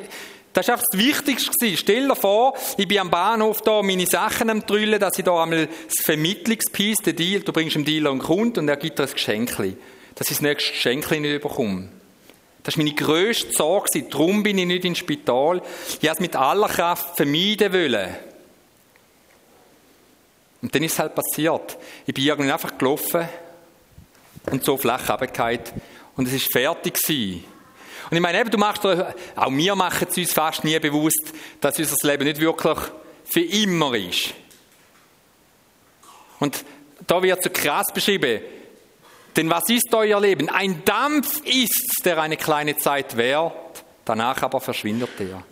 das war das Wichtigste. Stell dir vor, ich bin am Bahnhof da meine Sachen am Trüllen, dass ich da einmal das Vermittlungspiece, den Deal, du bringst dem Dealer einen Kunden und er gibt dir ein Geschenkli. Dass ich das nächste Geschenkli nicht bekomme. Das war meine grösste Sorge. Darum bin ich nicht ins Spital. Ich wollte es mit aller Kraft vermeiden wollen. Und dann ist es halt passiert. Ich bin irgendwie einfach gelaufen und so flach. Und es war fertig. Gewesen. Und ich meine, eben, du machst, auch wir machen es uns fast nie bewusst, dass unser Leben nicht wirklich für immer ist. Und da wird so krass beschrieben, denn was ist euer Leben? Ein Dampf ist, der eine kleine Zeit währt, danach aber verschwindet er.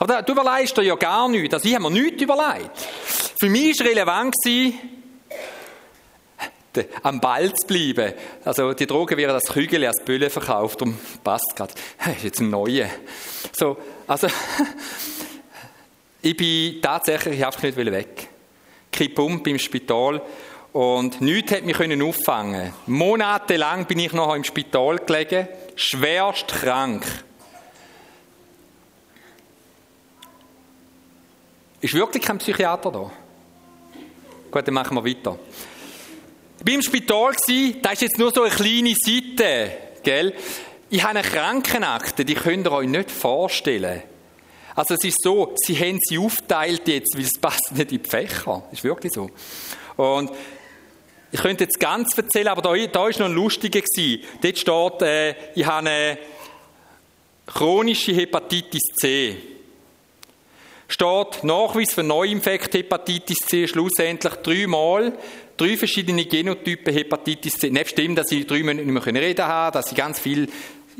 Aber du überlegst dir ja gar nichts. Also ich habe mir nichts überlegt. Für mich war relevant, am Ball zu bleiben. Also die Droge wäre das Kügel als Bülle verkauft, darum passt gerade. Das ist jetzt ein neuer. So, also *laughs* ich bin tatsächlich einfach nicht weg. Kippum beim Spital und nichts hat mich auffangen. Monatelang bin ich noch im Spital gelegen, schwerst krank. Ist wirklich kein Psychiater da? Gut, dann machen wir weiter. Ich war im Spital, das ist jetzt nur so eine kleine Seite, gell? Ich habe eine Krankenakte, die könnt ihr euch nicht vorstellen. Also es ist so, sie haben sie aufteilt jetzt, weil es passt nicht in die Fächer. Ist wirklich so. Und ich könnte jetzt ganz erzählen, aber da, da ist noch ein lustiger gewesen. Dort steht, äh, ich habe eine chronische Hepatitis C. Steht Nachweis für Neuinfekt Hepatitis C schlussendlich dreimal drei verschiedene Genotypen Hepatitis C. Nicht stimmt, dass sie drei Monate nicht mehr reden haben, dass sie ganz viel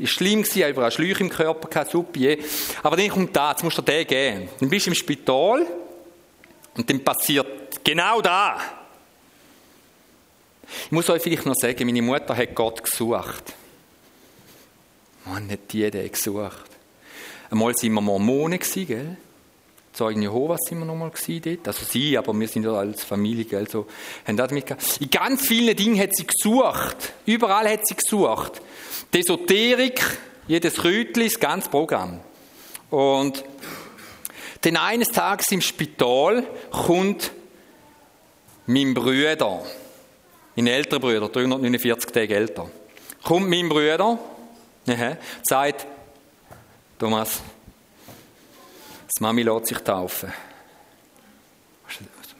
schlimm gewesen, überall Schläuche im Körper gehabt, super. Aber dann kommt da, jetzt musst du den geben. Dann bist du im Spital und dann passiert genau da. Ich muss euch vielleicht noch sagen, meine Mutter hat Gott gesucht. Man hat die Idee gesucht. Einmal waren wir Mormonen, gell? Zeugen Jehovas sind wir nochmal dort. Also sie, aber wir sind ja als Familie, gell, so, haben. In ganz vielen Dingen hat sie gesucht. Überall hat sie gesucht. Die Esoterik, jedes Rütli, das ganze Programm. Und dann eines Tages im Spital kommt mein Bruder, mein älterer Bruder, 349 Tage älter, kommt mein Bruder, sagt, Thomas, die Mami lässt sich taufen.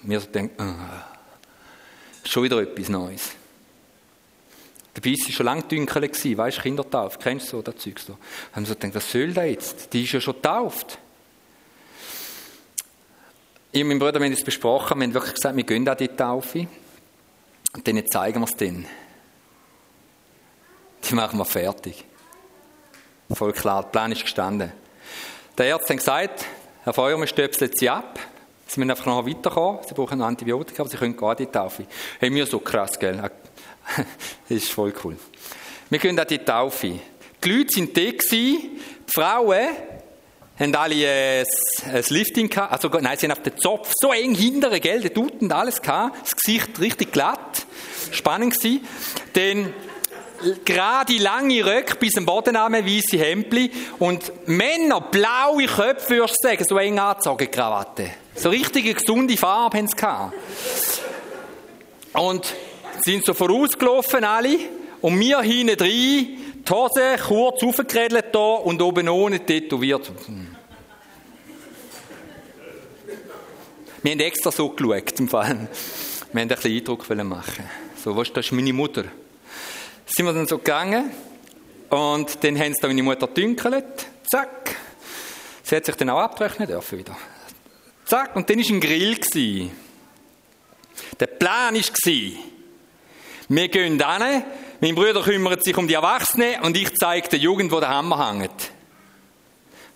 Mir so denkt, äh, schon wieder etwas Neues. Dabei war sie schon lange dunkel, weißt du, Kindertaufe, kennst du so das Zeug so. Haben so gedacht, was soll das jetzt? Die ist ja schon getauft. Ich und mein Bruder haben es besprochen, wir haben wirklich gesagt, wir gehen an die Taufe und dann zeigen wir es denen. Die machen wir fertig. Voll klar, der Plan ist gestanden. Der Arzt hat gesagt, Herr Feuermann stöpselt sie ab. Sie müssen einfach noch weiterkommen. Sie brauchen Antibiotika, aber sie können gar nicht Taufe. Hey, mir so krass, gell? *laughs* Das ist voll cool. Wir gehen an die Taufe. Die Leute waren da, die Frauen haben alle äh, ein Lifting gehabt, also nein, sie haben auf den Zopf so eng hindere gell, der Tut und alles gehabt, das Gesicht richtig glatt, spannend gewesen. Dann gerade lange Röcke bis am Boden an, weisse Hemdli und Männer, blaue Köpfe, würdest du sagen, so eng angezogen Krawatte. So richtige gesunde Farbe haben sie. Und sind so vorausgelaufen alle und wir hinten drin, die Hose kurz aufgeredelt da und oben ohne tätowiert. Wir haben extra so geschaut, im Fall. Wir haben ein bisschen Eindruck machen. So, was, das ist meine Mutter. Sind wir dann so gegangen und dann haben sie da meine Mutter dünkelt. Zack. Sie hat sich dann auch abtrechnen dürfen wieder. Zack. Und dann war ein Grill. Gewesen. Der Plan war, wir gehen hin, mein Bruder kümmert sich um die Erwachsenen und ich zeige der Jugend, wo der Hammer hängt.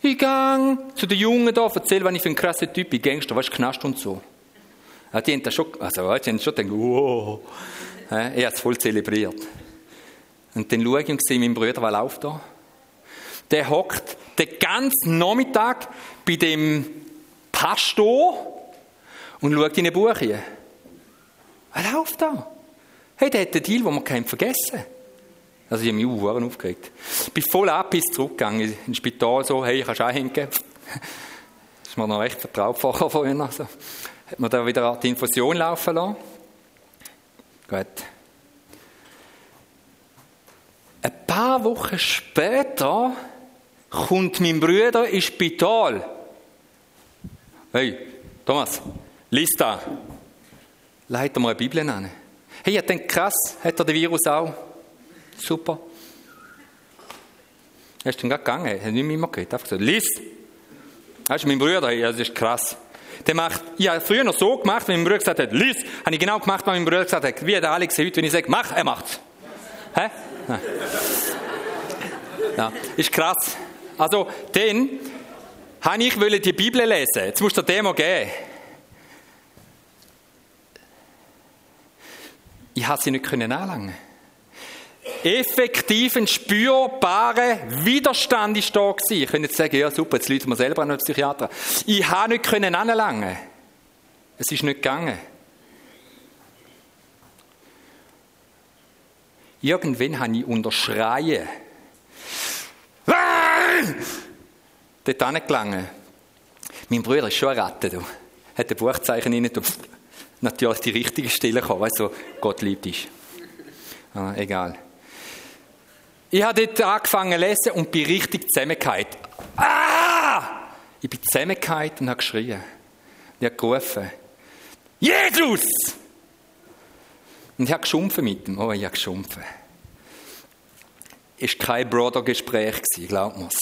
Ich gang zu den Jungen da, erzähl, was ich für ein krasser Typ bin, Gangster, weißt du, Knast und so. Ja, die haben das schon, also, die haben schon gedacht, wow. Er hat es voll zelebriert. Und dann schaue ich und sehe meinen Bruder, was läuft da? Der hockt den ganzen Nachmittag bei dem Pastor und schaut in ein Buch hier. Was läuft da? Hey, der hat den Deal, den wir keinen vergessen Also ich habe mich auch aufgeregt. Ich bin voll ab bis zurückgegangen ins Spital, so, hey, kannst du auch hingehen? Das *laughs* ist mir noch recht vertraut vorher. Also, hat man da wieder die Infusion laufen lassen. Gut. Ein paar Wochen später kommt mein Bruder ins Spital. Hey, Thomas, lies da. Leit mal eine Bibel an. Hey, ich denke, krass, hat er den Virus auch? Super. Er ist dann gegangen, er hat nicht mehr gehört, einfach gesagt, lies. Das ist mein Bruder, das ist krass. Der macht, ich habe früher noch so gemacht, wenn mein Bruder gesagt hat, lies, habe ich genau gemacht, was mein Bruder gesagt hat. Wie der Alex heute, wenn ich sage, mach, er macht's. Hä? Ja, ist krass. Also, dann habe ich die Bibel lesen. Jetzt musst du dir Demo geben. Ich habe sie nicht anlangen. Effektiv ein spürbarer Widerstand ist da gewesen. Ich könnte jetzt sagen, ja super, jetzt läuten wir selber an einen Psychiater. Ich habe nicht anlangen. Es ist nicht gegangen. Irgendwann habe ich unterschreien. Dort angelangen. Mein Bruder ist schon eine Ratte. Du. Hat ein Buchzeichen rein natürlich die richtige Stelle kommen, weißt du, Gott liebt dich. Ah, egal. Ich habe dort angefangen zu lesen und bin richtig zusammengefallen. Ah! Ich bin zusammengefallen und habe geschrien. Ich habe gerufen. Jesus! Und ich habe geschumpfen mit ihm. Oh, ich habe geschumpfen. Es war kein Brother-Gespräch, glaub mir's.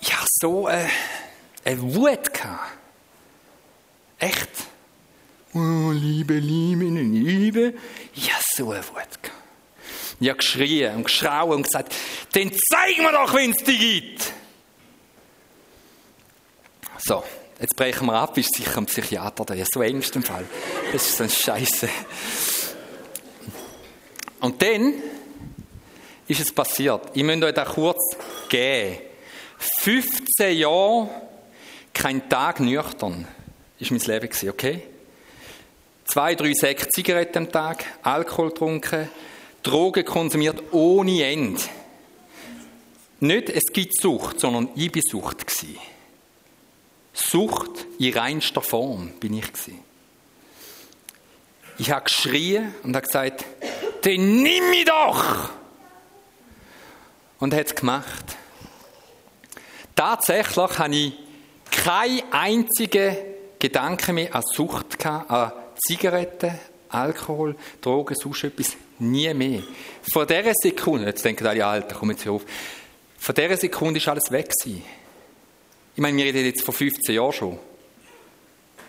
Ich hatte so eine, eine Wut. Gehabt. Echt? Oh, Liebe, Liebe, Liebe. Ich habe so eine Wut gehabt. Ich habe geschrien und geschrauen und gesagt, dann zeig mir doch, wenn es die gibt. So, jetzt brechen wir ab, ist sicher ein Psychiater ja, so engsten Fall. Das ist so ein Scheiße. Und dann ist es passiert. Ich möchte euch da kurz geben. 15 Jahre, kein Tag nüchtern ist mein Leben gewesen, okay? Zwei, drei Säcke Zigaretten am Tag, Alkohol getrunken, Drogen konsumiert ohne Ende. Nicht, es gibt Sucht, sondern ich war Sucht. Gewesen. Sucht in reinster Form bin ich. Gewesen. Ich habe geschrien und habe gesagt, den nimm mich doch! Und er hat es gemacht. Tatsächlich habe ich keine einzige Gedanken mehr an Sucht an Zigaretten, Alkohol, Drogen, sonst etwas. Nie mehr. Vor dieser Sekunde, jetzt denken alle, Alter, komm jetzt hier auf. Vor dieser Sekunde ist alles weg gewesen. Ich meine, wir reden jetzt vor 15 Jahren schon.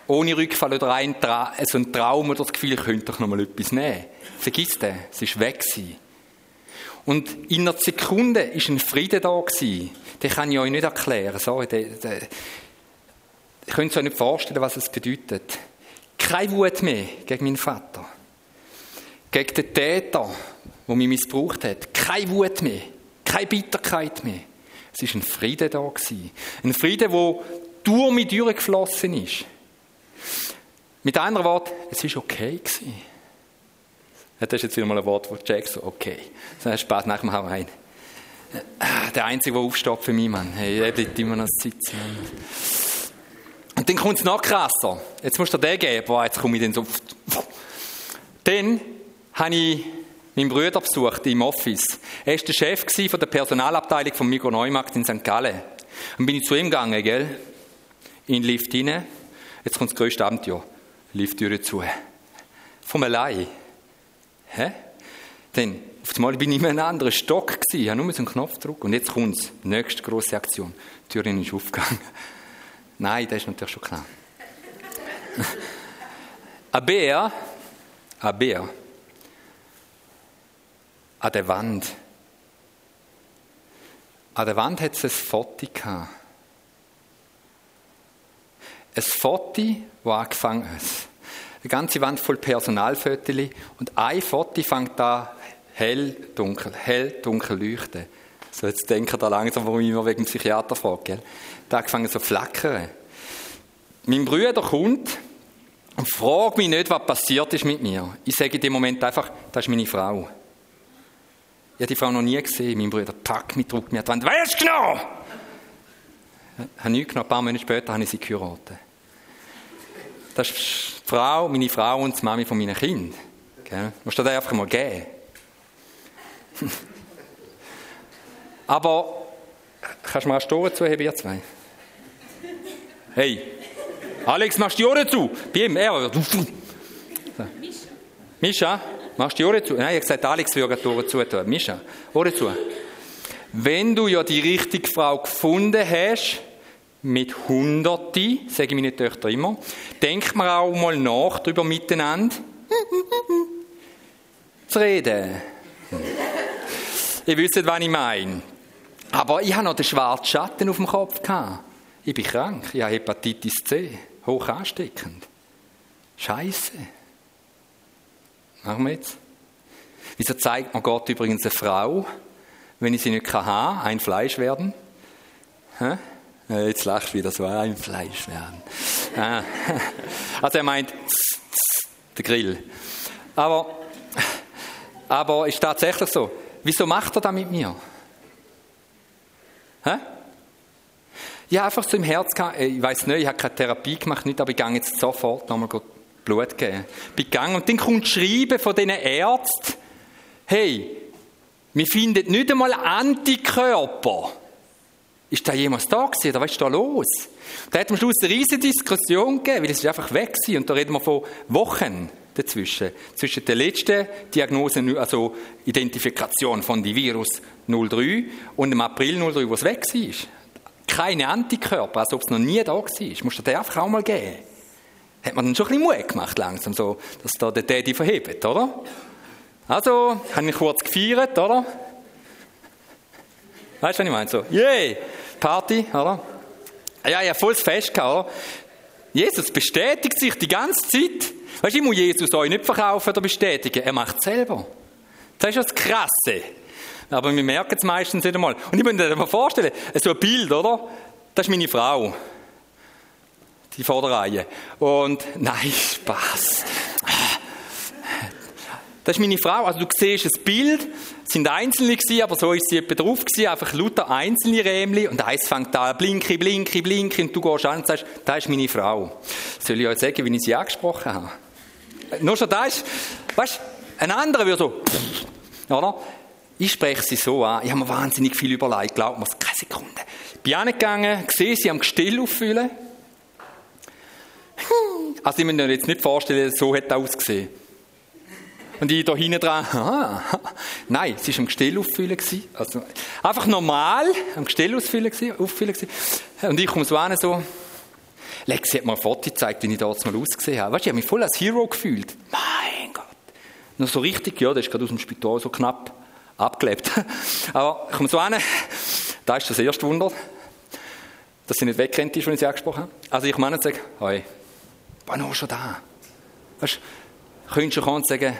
Ohne Rückfall oder ein, Tra so ein Traum oder das Gefühl, ich könnte doch noch mal etwas nehmen. Vergiss den, es ist weg gewesen. Und in einer Sekunde ist ein Frieden da gewesen. Den kann ich euch nicht erklären. Sorry, der, der, ich könnte euch nicht vorstellen, was es bedeutet. Keine Wut mehr gegen meinen Vater. Gegen den Täter, der mich missbraucht hat. Keine Wut mehr. Keine Bitterkeit mehr. Es war ein Friede da. Ein Friede, der durch mich durchgeflossen ist. Mit anderen Worten, es war okay. Gewesen. Das ist jetzt wieder mal ein Wort, wo Jack so, okay. Das ist spät nach dem Hawaii. Der Einzige, der aufsteht für mich, Mann. Hey, er bleibt immer noch sitzen. Und dann kommt es noch krasser. Jetzt musst du dir den geben. Boah, jetzt komme ich dann so. Dann habe ich meinen Bruder besucht im Office. Er war der Chef von der Personalabteilung von Migros Neumarkt in St. Gallen. Und bin ich zu ihm gegangen, gell? In den Lift rein. Jetzt kommt das größte Abenteuer. Lifttüre zu. Vom allein. Hä? Dann, auf einmal bin ich in einem anderen Stock gewesen. Ich habe nur einen Knopf gedrückt. Und jetzt kommt es. Nächste grosse Aktion. Die Türe ist aufgegangen. *laughs* Nein, das ist natürlich schon klar. *laughs* ein Bär, ein Bär, an der Wand. An der Wand hat es ein Foto gehabt. Ein Foto, das angefangen hat. Eine ganze Wand voll Personalfotos und ein Foto fängt da hell, dunkel, hell, dunkel leuchten. So, jetzt denken da langsam, warum ich immer wegen dem Psychiater frage, gell? Da angefangen so flackern. Mein Bruder kommt und fragt mich nicht, was passiert ist mit mir. Ich sage in dem Moment einfach, das ist meine Frau. Ich habe die Frau noch nie gesehen. Mein Bruder packt mich, drückt mich an die Wand. Weißt du genau? Ich habe nichts genommen. Ein paar Monate später habe ich sie geheiratet. Das ist die Frau, meine Frau und die Mami von meinen Kindern. Gell? Musst du dir einfach mal geben. *laughs* Aber, kannst du mal eine Store zuheben, ihr zwei? Hey, Alex, machst du die Ohren zu? Ihm, er. Mischa. Machst du die Ohren zu? Nein, ich habe gesagt, Alex will die Ohren zu tun. Mischa, Ohren zu. Wenn du ja die richtige Frau gefunden hast, mit Hunderten, sage ich meine Töchter immer, denk mir auch mal nach, darüber miteinander *laughs* zu reden. Ihr wisst, was ich meine. Aber ich habe noch den schwarzen Schatten auf dem Kopf. Ich bin krank, ich habe Hepatitis C, hoch ansteckend. Scheiße. Machen wir jetzt? Wieso zeigt man Gott übrigens eine Frau, wenn ich sie nicht haben ein Fleisch werden? Hä? Jetzt lachst du wieder so, ein Fleisch werden. Ah. *laughs* Also er meint der Grill. Aber, aber ist tatsächlich so. Wieso macht er das mit mir? Hä? Habe einfach so im Herz gehabt, ich weiß nicht, ich habe keine Therapie gemacht, nicht, aber ich gehe jetzt sofort nochmal Blut geben. Bin gegangen und dann kommt Schreiben von diesen Ärzten, hey, wir finden nicht einmal Antikörper. Ist da jemals da gewesen, oder was ist da los? Da hat am Schluss eine riesige Diskussion gegeben, weil es ist einfach weg war. Und da reden wir von Wochen dazwischen. Zwischen der letzten Diagnose, also Identifikation von dem Virus 03 und dem April 03, wo es weg war. Keine Antikörper, als ob es noch nie da war. Musst du dir einfach auch mal geben. Hat man dann schon ein bisschen Mut gemacht langsam, so, dass da der Daddy verhebt, oder? Also, habe ich kurz gefeiert, oder? Weißt du, was ich meine? So, yay, Party, oder? Ja, ja, volles Fest gehabt, oder? Jesus bestätigt sich die ganze Zeit. Weißt du, ich muss Jesus euch nicht verkaufen oder bestätigen. Er macht es selber. Das ist das Krasse. Aber wir merken es meistens nicht einmal. Und ich muss mir mal vorstellen, so ein Bild, oder? Das ist meine Frau. Die Vorderreihe. Und, nein, Spaß. Das ist meine Frau. Also du siehst ein Bild, es sind einzelne gewesen, aber so ist sie etwa drauf gewesen, einfach lauter einzelne Rämli und eins fängt an, blinki, blinki, blinki und du gehst an und sagst, das ist meine Frau. Soll ich euch sagen, wie ich sie angesprochen habe? Nur schon das, weißt du, ein anderer würde so, oder? Ich spreche sie so an, ich habe mir wahnsinnig viel überlegt, glaubt mir, keine Sekunde. Ich bin angegangen, gesehen, sie am Gestell auffüllen. Also ich muss mir jetzt nicht vorstellen, so hätte er ausgesehen. Und ich da hinten dran, *laughs* ah, nein, es war am Gestell auffüllen. Also, einfach normal am Gestell auffüllen. auffüllen und ich komme so an, so, Lexi hat mir ein Foto gezeigt, wie ich damals mal ausgesehen habe. Weißt du, ich habe mich voll als Hero gefühlt. Mein Gott. Noch so richtig, ja, der ist gerade aus dem Spital so knapp abgelebt. *laughs* Aber ich komme so an, da ist das erste Wunder, dass sie nicht wegrennt ist, wenn ich sie angesprochen habe. Also ich meine und sage, hoi, war noch schon da. Weißt könntest du kommen und sagen,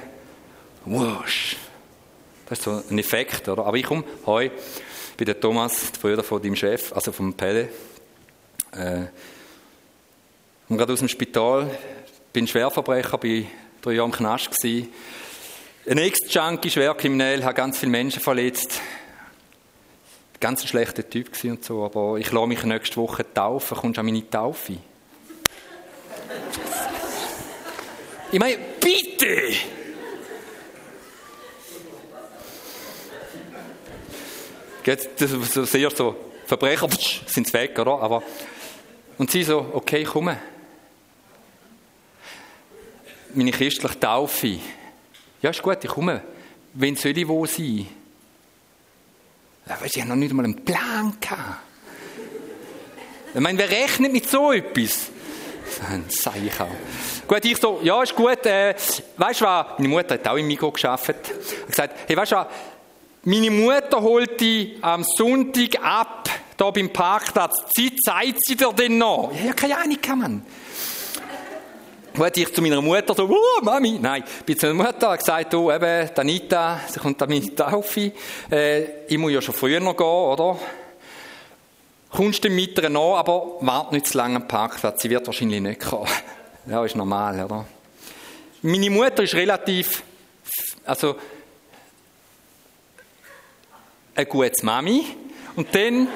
wusch. Das ist so ein Effekt, oder? Aber ich komme, hoi, bin der Thomas, der Bruder von deinem Chef, also vom Pelle. Äh, und gerade aus dem Spital, bin Schwerverbrecher, bin drei Jahre im Knast gewesen. Ein Ex-Junkie, schwerkriminell, hat ganz viele Menschen verletzt. Ganz ein schlechter Typ und so, aber ich lasse mich nächste Woche taufen. Kommst du an meine Taufe? Ich meine, bitte! Das ist sehr so, Verbrecher sind weg, oder? Aber, und sie so, okay, komm. Meine christliche Taufe. Ja, ist gut, ich komme. Wen soll ich wo sein? Ja, weißt, ich habe noch nicht einmal einen Plan gehabt. Ich meine, wer rechnet mit so etwas? Dann sage ich auch. Gut, ich so, ja, ist gut, äh, weißt du was? Meine Mutter hat auch im Mikro geschafft. Hat gesagt, hey, weißt du was? Meine Mutter holt die am Sonntag ab, da beim Parkplatz. Zeit zeigt sie dir denn noch? Ja, keine Ahnung, kann man. Gut, ich zu meiner Mutter so, oh, Mami, nein, bin zu meiner Mutter, gesagt, du, eben, Danita, sie kommt an meine Taufe, äh, ich muss ja schon früher noch gehen, oder? Kommst du mit ihr nach, aber warte nicht zu lange am Parkplatz, sie wird wahrscheinlich nicht kommen. Ja, ist normal, oder? Meine Mutter ist relativ, also, eine gute Mami. Und dann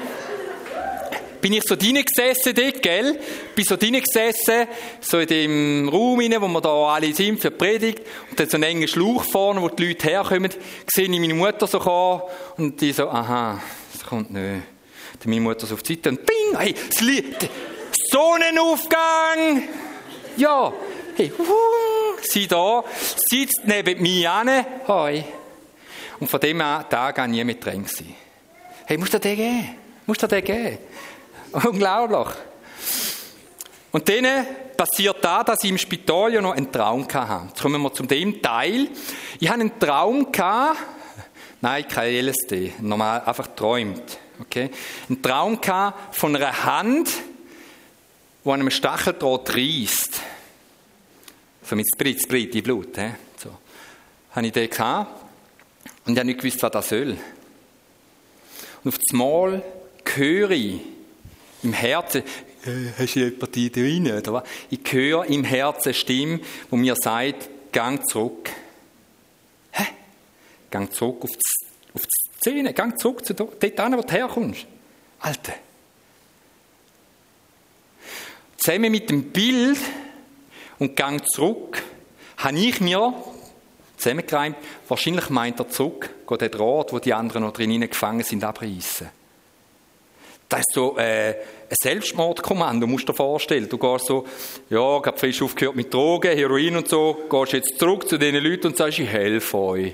bin ich so drinnen gesessen dort, gell? Bin so drinnen gesessen, so in dem Raum rein, wo wir da alle sind für die Predigt. Und dann so einen engen Schlauch vorne, wo die Leute herkommen, sehe ich meine Mutter so kommen. Und die so, aha, das kommt nicht. Dann meine Mutter so auf die Seite und bing, hey, Sonnenaufgang! Ja, hey, uh, sie da, sitzt neben mir an, hoi. Und von dem Tag an nie mit drin gewesen. Hey, musst du dir den geben? Musst du dir? Unglaublich. Und dann passiert da, dass ich im Spital ja noch einen Traum hatte. Jetzt kommen wir zu dem Teil. Ich hatte einen Traum gehabt, nein, kein LSD, normal, einfach träumt. Okay? Einen Traum gehabt von einer Hand, die an einem Stacheldraht reißt. So mit Sprit, Sprit, die Blut. He? So. Habe ich den gehabt. Und ich habe nicht gewusst, was das soll. Und auf das Mal höre ich im Herzen, äh, hast du jemanden drin? Oder was? Ich höre im Herzen eine Stimme, die mir sagt, gang zurück. Hä? Gang zurück auf die, auf die Szene, gang zurück zu dort, dort wo du herkommst. Alter. Zusammen mit dem Bild und gang zurück, habe ich mir zusammengereimt. Wahrscheinlich meint er zurück, geht der Draht, wo die anderen noch drin gefangen sind, abreißen. Das ist so äh, ein Selbstmordkommando, musst du dir vorstellen. Du gehst so, ja, ich habe frisch aufgehört mit Drogen, Heroin und so, gehst jetzt zurück zu diesen Leuten und sagst, ich helfe euch.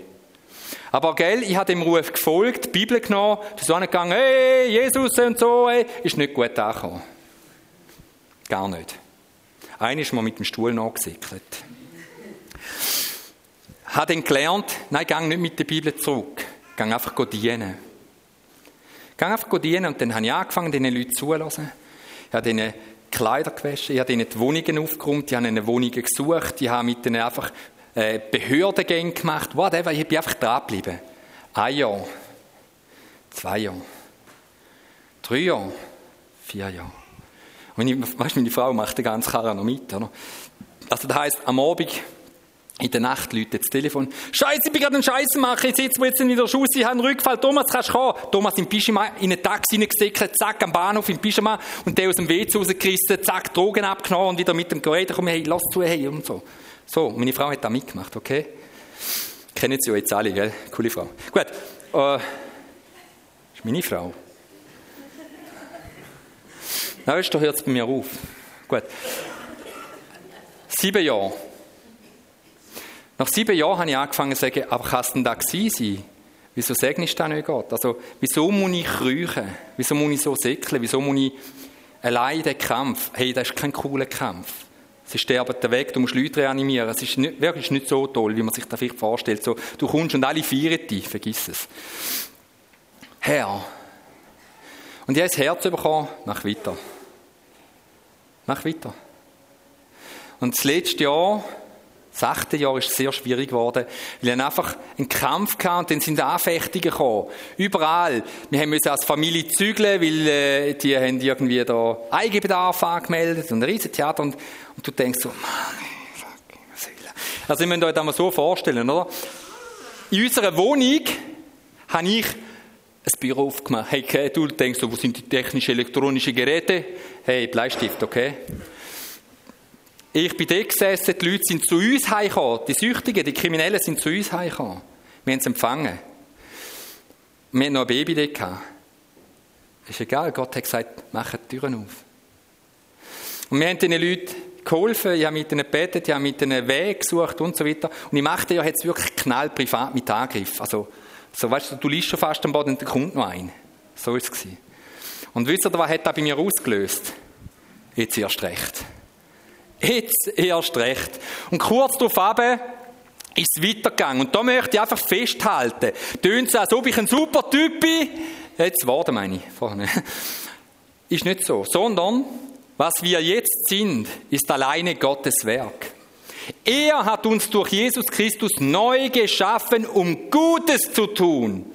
Aber gell, ich habe dem Ruf gefolgt, die Bibel genommen, so angegangen, hey, Jesus und so, hey, ist nicht gut angekommen. Gar nicht. Einer ist mal mit dem Stuhl nachgesickelt habe dann gelernt, nein, gang nicht mit der Bibel zurück. Gang einfach dienen. Gang einfach dienen und dann habe ich angefangen, diesen Leuten zuzulassen. Ich habe ihnen Kleider gewaschen, ich habe ihnen die Wohnungen aufgeräumt, ich habe ihnen Wohnungen gesucht, ich habe mit ihnen einfach äh, Behördengänge gemacht, whatever, ich bin einfach dran geblieben. Ein Jahr, zwei Jahre, drei Jahre, vier Jahre. Ich, weißt, meine Frau macht den ganzen Karren noch mit. Oder? Also das heisst, am Abend in der Nacht läutet das Telefon. Scheiße, ich bin gerade einen Scheiß machen. Ich sitze jetzt in der Schuss, ich habe einen Rückfall. Thomas, kannst du kommen? Thomas im Pyjama, in ein Taxi reingesteckt, zack, am Bahnhof im Pyjama und der aus dem WC rausgerissen, zack, Drogen abgenommen und wieder mit dem Gerät gekommen, hey, lass zu, hey, und so. So, meine Frau hat da mitgemacht, okay? Kennen Sie ja jetzt alle, gell? Coole Frau. Gut, äh, ist meine Frau. Na, du, hört es bei mir auf. Gut. Sieben Jahre. Nach sieben Jahren habe ich angefangen zu sagen, aber kann es denn da gewesen sein? Wieso segnest du da nicht Gott? Also, wieso muss ich kriechen? Wieso muss ich so säckeln? Wieso muss ich allein den Kampf? Hey, das ist kein cooler Kampf. Sie sterben weg, du musst Leute reanimieren. Es ist nicht, wirklich nicht so toll, wie man sich das vielleicht vorstellt. So, du kommst und alle feiern dich, vergiss es. Herr. Und ich habe das Herz bekommen, mach weiter. Mach weiter. Und das letzte Jahr Das achte Jahr ist sehr schwierig geworden, weil wir einfach einen Kampf hatten und dann sind Anfechtungen gekommen. Überall. Wir haben als Familie zügeln, weil äh, die haben irgendwie da Eigenbedarf angemeldet und ein riesen Theater und, und du denkst so, Mann, fuck, was will er? Also ich muss euch das mal so vorstellen, oder? In unserer Wohnung habe ich ein Büro aufgemacht. Hey, okay, du denkst wo sind die technischen, elektronischen Geräte? Hey, Bleistift, okay? Ich bin dort gesessen, die Leute sind zu uns heimgekommen. Die Süchtigen, die Kriminellen sind zu uns heimgekommen. Wir haben sie empfangen. Wir hatten noch ein Baby dort. Ist egal, Gott hat gesagt, macht die Türen auf. Und wir haben diesen Leuten geholfen, ich habe mit ihnen gebetet, ich habe mit ihnen Weg gesucht und so weiter. Und ich machte ja jetzt wirklich knall privat mit Angriff. Also, so, weißt du, du liest schon fast am Boden und da kommt noch ein. So war es. Und wisst ihr, was hat das bei mir ausgelöst? Jetzt erst recht. Jetzt erst recht. Und kurz darauf ist es weitergegangen. Und da möchte ich einfach festhalten. Tönt es, als ob ich ein super Typ bin. Jetzt warte meine ich vorne. Ist nicht so. Sondern, was wir jetzt sind, ist alleine Gottes Werk. Er hat uns durch Jesus Christus neu geschaffen, um Gutes zu tun.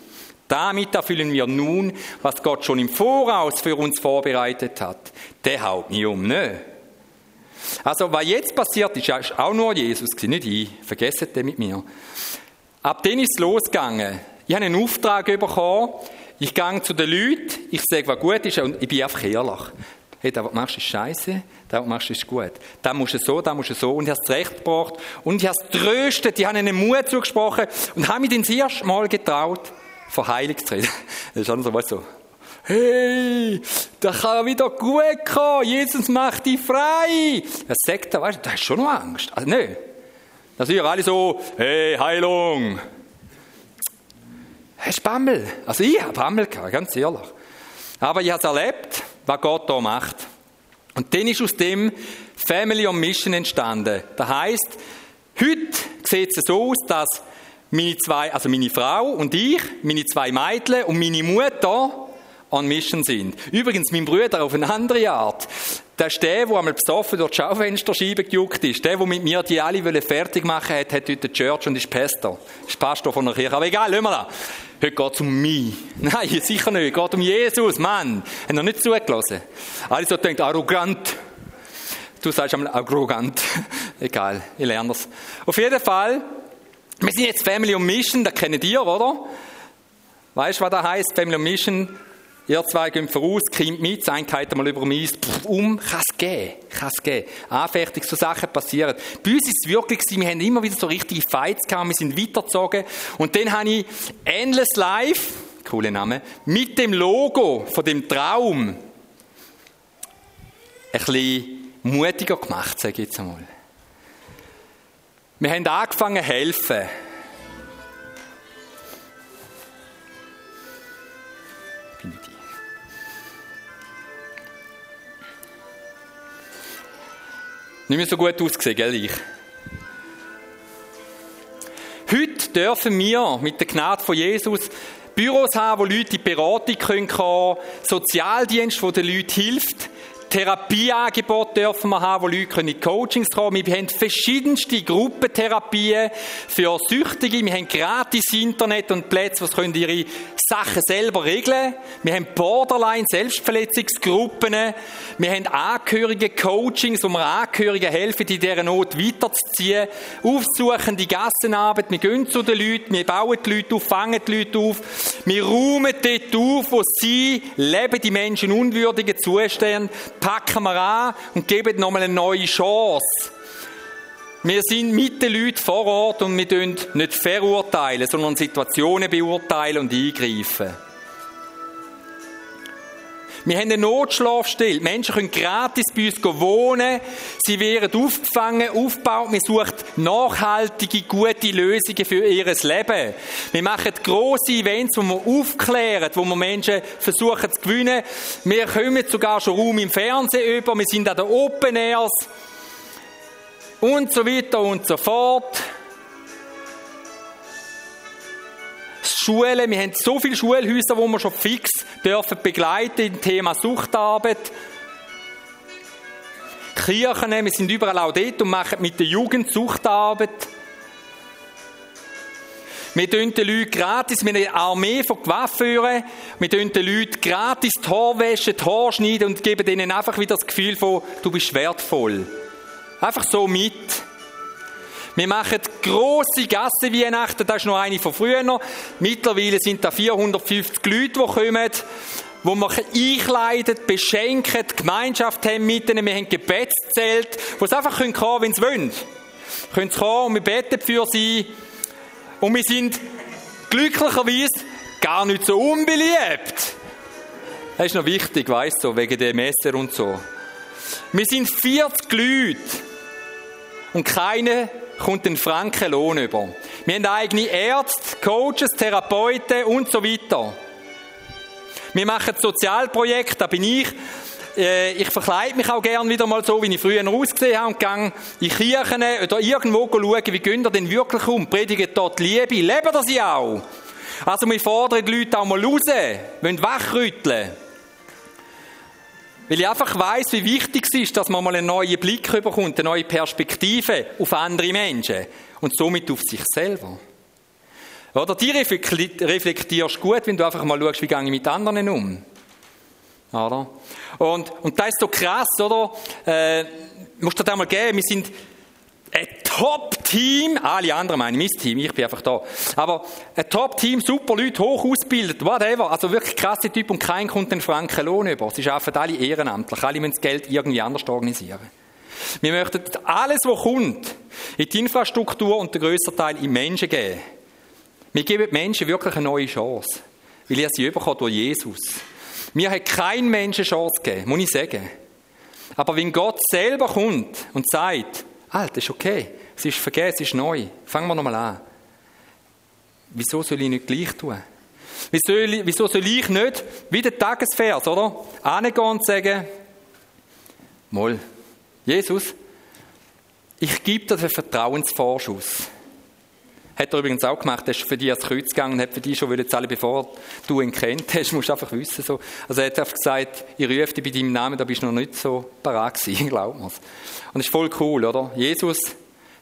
Damit erfüllen wir nun, was Gott schon im Voraus für uns vorbereitet hat. Der haut mich um, ne? Also, was jetzt passiert ist, ist auch nur Jesus, nicht ich. Vergesst das mit mir. Ab dann ist es losgegangen. Ich habe einen Auftrag bekommen. Ich gehe zu den Leuten, ich sage, was gut ist, und ich bin einfach ehrlich. Hey, das, was du machst, ist scheiße, das, was du machst, ist gut. Das musst du so, das musst du so. Und ich habe es recht. Und ich habe es tröstet, ich habe ihnen Mut zugesprochen und habe mich dann das erste Mal getraut, von Heilung zu reden. Das ist schon so, weißt du, hey, das kann wieder gut kommen, Jesus macht dich frei. Er sagt, weißt du, du hast schon noch Angst. Also, nein. Da sind wir alle so, hey, Heilung. Hast du Bammel? Also ich habe Bammel gehabt, ganz ehrlich. Aber ich habe es erlebt, was Gott da macht. Und dann ist aus dem Family on Mission entstanden. Das heisst, heute sieht es so aus, dass meine zwei, also meine Frau und ich, meine zwei Mädchen und meine Mutter on Mission sind. Übrigens, mein Bruder auf eine andere Art. Der ist der, der einmal besoffen durch die Schaufensterscheibe gejuckt ist. Der, der mit mir die alle fertig machen wollte, hat heute die Church und ist Pastor. Ist Pastor von einer Kirche. Aber egal, lassen wir das. Heute geht es um mich. *laughs* Nein, sicher nicht. Es geht um Jesus, Mann. Haben noch nicht zugelassen. Alle so denkt, arrogant. Du sagst einmal arrogant. *laughs* egal, ich lerne es. Auf jeden Fall, wir sind jetzt Family on Mission, das kennt ihr, oder? Weißt du, was das heisst, Family on Mission? Ihr zwei gehen voraus, Kind mit, ein geht einmal über mich um, kann es geben, kann es geben. Anfechtung, so Sachen passieren. Bei uns ist es wirklich wir haben immer wieder so richtige Fights gehabt, wir sind weitergezogen. Und dann habe ich Endless Life, cooler Name, mit dem Logo von dem Traum ein bisschen mutiger gemacht, sage ich jetzt einmal. Wir haben angefangen zu helfen. Nicht mehr so gut ausgesehen, gell, ich? Heute dürfen wir mit der Gnade von Jesus Büros haben, wo Leute in Beratung kommen können, Sozialdienst, wo den Leuten hilft, Therapieangebote dürfen wir haben, wo Leute in Coachings kommen. Wir haben verschiedenste Gruppentherapien für Süchtige. Wir haben gratis Internet und Plätze, wo sie ihre Sachen selber regeln Wir haben Borderline, Selbstverletzungsgruppen. Wir haben Angehörige Coachings, wo wir Angehörigen helfen, in dieser Not weiterzuziehen. Aufsuchende Gassenarbeit. Wir gehen zu den Leuten, wir bauen die Leute auf, fangen die Leute auf. Wir räumen dort auf, wo sie leben, die Menschen unwürdigen Zustände packen wir an und geben nochmal eine neue Chance. Wir sind mit den Leuten vor Ort und wir tun nicht verurteilen, sondern Situationen beurteilen und eingreifen. Wir haben eine Notschlafstelle. Menschen können gratis bei uns wohnen. Sie werden aufgefangen, aufgebaut. Wir suchen nachhaltige, gute Lösungen für ihr Leben. Wir machen grosse Events, wo wir aufklären, wo wir Menschen versuchen zu gewinnen. Wir kommen sogar schon Raum im Fernsehen über. Wir sind an den Open Airs. Und so weiter und so fort. Schulen, wir haben so viele Schulhäuser, wo wir schon fix dürfen begleiten im Thema Suchtarbeit. Kirchen, wir sind überall auch dort und machen mit der Jugend Suchtarbeit. Wir tun den Leuten gratis, wir eine Armee von Coiffeuren, wir tun den Leuten gratis die Haare waschen, die Haare schneiden und geben ihnen einfach wieder das Gefühl von, du bist wertvoll. Einfach so mit. Wir machen grosse Gassenweihnachten, das ist noch eine von früher. Mittlerweile sind da 450 Leute, die kommen, wo wir einkleiden, beschenken, Gemeinschaft haben mit ihnen, wir haben Gebetszelt, wo sie einfach kommen können, wenn sie wollen. Können sie kommen und wir beten für sie. Und wir sind glücklicherweise gar nicht so unbeliebt. Das ist noch wichtig, weißt du, wegen der Messer und so. Wir sind 40 Leute. Und keiner kommt den Franken Lohn über. Wir haben eigene Ärzte, Coaches, Therapeuten und so weiter. Wir machen Sozialprojekte, da bin ich. Äh, ich verkleide mich auch gern wieder mal so, wie ich früher ausgesehen habe und gehe in Kirchen oder irgendwo schauen, wie gehen ihr denn wirklich um, predigen dort Liebe, leben das sie auch. Also wir fordern die Leute auch mal raus, wollen wachrütteln. Weil ich einfach weiss, wie wichtig es ist, dass man mal einen neuen Blick bekommt, eine neue Perspektive auf andere Menschen und somit auf sich selber. Oder die reflektierst gut, wenn du einfach mal schaust, wie gehe ich mit anderen um. Oder? Und, und das ist so krass, oder? Äh, musst du dir einmal geben, wir sind ein Top-Team, alle anderen meinen mein Team, ich bin einfach da. Aber ein Top-Team, super Leute, hoch ausgebildet, whatever. Also wirklich krasse Typ und kein kommt den Franken Lohn über. Sie arbeiten alle ehrenamtlich, alle müssen das Geld irgendwie anders organisieren. Wir möchten alles, was kommt, in die Infrastruktur und den grössten Teil in Menschen geben. Wir geben den Menschen wirklich eine neue Chance, weil ihr sie bekommt durch Jesus. Mir hat kein Mensch eine Chance gegeben, muss ich sagen. Aber wenn Gott selber kommt und sagt, Alt, das ist okay. Es ist vergeben, es ist neu. Fangen wir nochmal an. Wieso soll ich nicht gleich tun? Wieso soll, ich, wieso soll ich nicht, wie der Tagesvers, oder? Angehen und sagen, Moll, Jesus, ich gebe dir den Vertrauensvorschuss. Hat er übrigens auch gemacht, er ist für dich ans Kreuz gegangen und hat für dich schon wollen zahlen, bevor du ihn kennt hast. *laughs* musst einfach wissen, so. Also er hat einfach gesagt, ich rufe dich bei deinem Namen, da bist du noch nicht so parat gewesen, *laughs* glaub mir's. Und das ist voll cool, oder? Jesus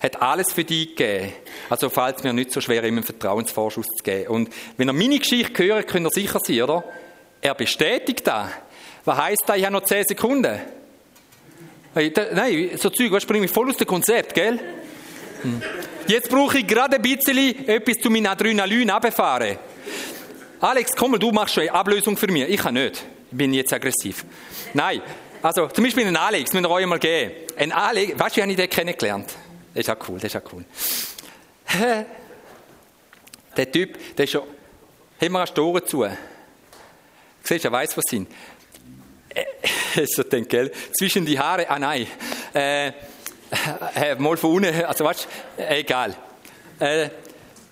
hat alles für dich gegeben. Also fällt es mir nicht so schwer, ihm einen Vertrauensvorschuss zu geben. Und wenn er meine Geschichte hört, könnt ihr sicher sein, oder? Er bestätigt das. Was heisst das? Ich habe noch 10 Sekunden. Nein, so Zeug, was bringt mich voll aus dem Konzept, gell? Jetzt brauche ich gerade ein bisschen etwas zu meinem Adrenalin abfahren. Alex, komm mal, du machst schon eine Ablösung für mich. Ich kann nicht. Ich bin jetzt aggressiv. Nein. Also, zum Beispiel einen Alex, müssen wir euch mal geben. Ein Alex, weißt du, wie habe ich den kennengelernt? Das ist auch cool, das ist auch cool. *laughs* Der Typ, der ist schon, haben wir eine Store zu. Siehst du, er weiß, was sind. *laughs* So denkt, gell? Zwischen die Haare, ah nein. Äh, mal von unten, also weißt äh, egal. Äh,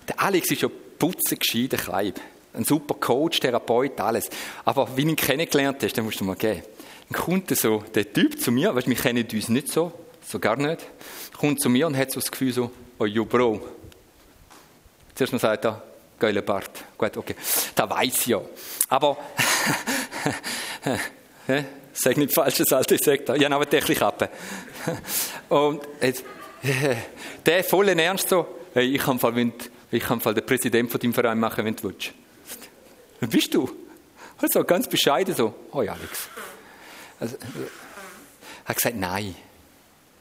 der Alex ist ja putzengescheiter Kleib. Ein super Coach, Therapeut, alles. Aber wie du ihn kennengelernt hast, dann musst du mal gehen. Dann kommt so der Typ zu mir, weißt du, wir kennen uns nicht so, so gar nicht. Kommt zu mir und hat so das Gefühl so, oh, you Bro. Zuerst mal sagt er, geiler Bart. Gut, okay. Da weiß ich ja. Aber, *laughs* Sag nicht falsches Alter, ich sag da. Habe aber ein Kappe. *laughs* Und jetzt, *laughs* der vollen Ernst so, hey, ich kann Fall, wenn, ich kann Fall den Präsident von deinem Verein machen, wenn du willst. Wer bist du? Also ganz bescheiden so, oh ja, Alex. Also, er hat gesagt, nein.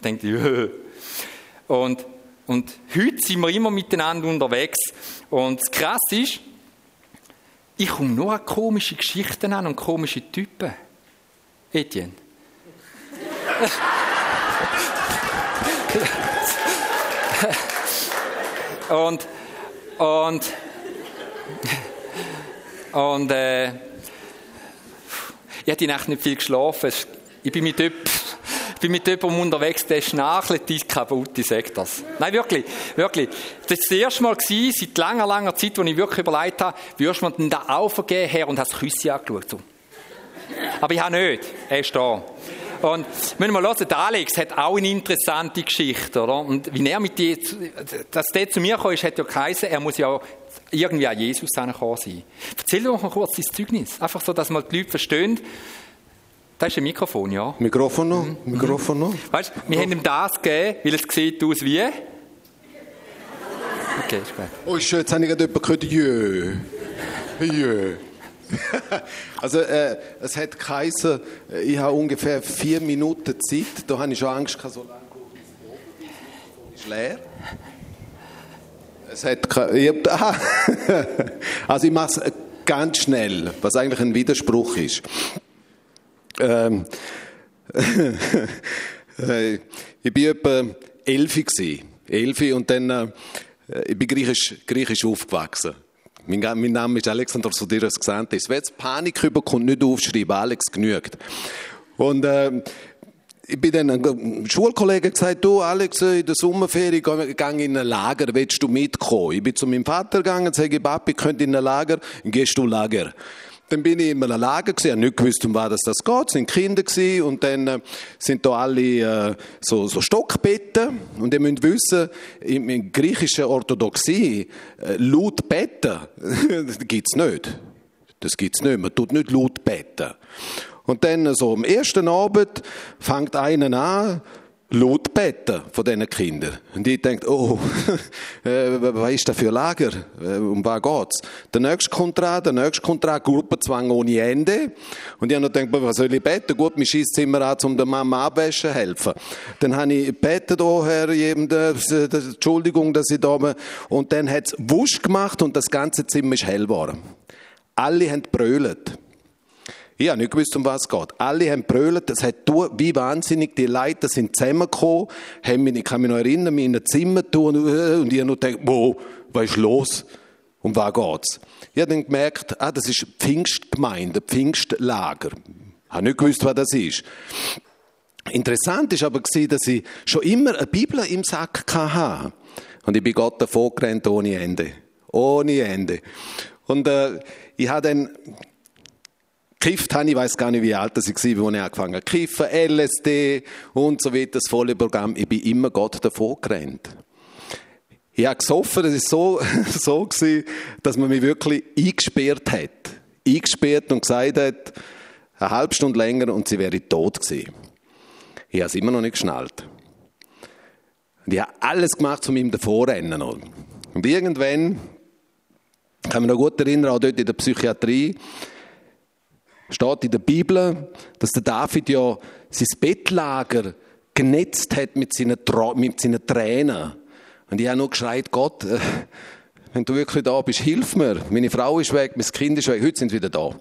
Denkt, *laughs* Jö. Und, und heute sind wir immer miteinander unterwegs. Und das Krasse ist, ich komme nur an komische Geschichten an und komische Typen. Etienne. Und und und äh, ich habe die Nacht nicht viel geschlafen. Ich bin mit jemandem, bin mit jemandem unterwegs, der schnarchelt die kaputt, ich sage das. Nein, wirklich, wirklich. Das war das erste Mal gewesen, seit langer, langer Zeit, wo ich wirklich überlegt habe, würdest du mir denn da aufgehen, Herr, und hast das Küsse angeschaut. So. Aber ich habe nicht. Er ist da. Und wenn wir hören, der Alex hat auch eine interessante Geschichte, oder? Und wie er mit dir, dass der zu mir gekommen ist, hat ja geheißen, er muss ja irgendwie an Jesus angekommen sein. Erzähl doch mal kurz dein Zeugnis. Einfach so, dass mal die Leute verstehen, Das ist ein Mikrofon, ja. Mikrofon noch? Mikrofon noch? Weißt du, wir haben ihm das gegeben, weil es sieht aus wie. Okay, ist gut. Oh, schön, jetzt habe ich gerade jemanden gehört. Jö. Jö. *laughs* Also, äh, es hat geheißen, äh, ich habe ungefähr vier Minuten Zeit. Da habe ich schon Angst so lange das ist leer. Es hat ich *laughs* aha. Also, ich mache es ganz schnell, was eigentlich ein Widerspruch ist. Ähm, *laughs* äh, ich war etwa elf. gewesen. Elf und dann, äh, ich bin griechisch, griechisch aufgewachsen. Mein, mein Name ist Alexander Sodiros Xantes. Wer jetzt Panik überkommt, nicht aufschreiben, Alex genügt. Und äh, ich bin dann einem Schulkollegen gesagt, du Alex, in der Sommerferie gehe gehe in ein Lager, willst du mitkommen? Ich bin zu meinem Vater gegangen, sage, Papi, könnt in ein Lager, gehst du Lager. Dann bin ich in einem Lager gewesen, habe nicht gewusst, um was das, geht, es sind Kinder gewesen und dann äh, sind da alle äh, so, so Stockbetten und ihr müsst wissen, in, in griechischer Orthodoxie, äh, laut Betten, *laughs* das gibt's nicht. Das gibt's nicht, man tut nicht laut beten. Und dann so am ersten Abend fängt einer an, laut beten von diesen Kindern. Und ich denke, oh, *laughs* äh, was ist das für ein Lager? Äh, Um was geht's? Der nächste dran, der nächste dran, Gruppenzwang ohne Ende. Und ich habe gedacht, was soll ich beten? Gut, mein Schießzimmer an, um der Mama abwaschen helfen. Dann habe ich gebeten, oh Herr, jedem, der, Entschuldigung, dass ich da bin. Und dann hat es wusch gemacht und das ganze Zimmer ist hell geworden. Alle haben brüllt. Ich habe nicht gewusst, um was es geht. Alle haben brüllt, es hat du wie wahnsinnig. Die Leute sind zusammengekommen, haben mich, ich kann mich noch erinnern, mich in ein Zimmer tun und ich habe nur gedacht, wow, was ist los? Um was geht's? Ich habe dann gemerkt, ah, das ist Pfingstgemeinde, Pfingstlager. Ich habe nicht gewusst, was das ist. Interessant ist aber dass ich schon immer eine Bibel im Sack hatte. Und ich bin Gott davon gerannt ohne Ende. Ohne Ende. Und äh, ich habe dann gekifft, habe, ich weiß gar nicht, wie alt ich war, als ich angefangen habe. Kiffen, LSD und so weiter, das volle Programm. Ich bin immer Gott davon gerannt. Ich habe gesoffen, das ist so, *laughs* so gewesen, dass man mich wirklich eingesperrt hat. Eingesperrt und gesagt hat, eine halbe Stunde länger und sie wäre tot gewesen. Ich habe es immer noch nicht geschnallt. Und ich habe alles gemacht, um ihm davonrennen. Und irgendwann, ich kann mich noch gut erinnern, auch dort in der Psychiatrie, steht in der Bibel, dass der David ja sein Bettlager genetzt hat mit seinen, mit seinen Tränen. Und ich habe nur geschreit, Gott, äh, wenn du wirklich da bist, hilf mir. Meine Frau ist weg, mein Kind ist weg, heute sind sie wieder da.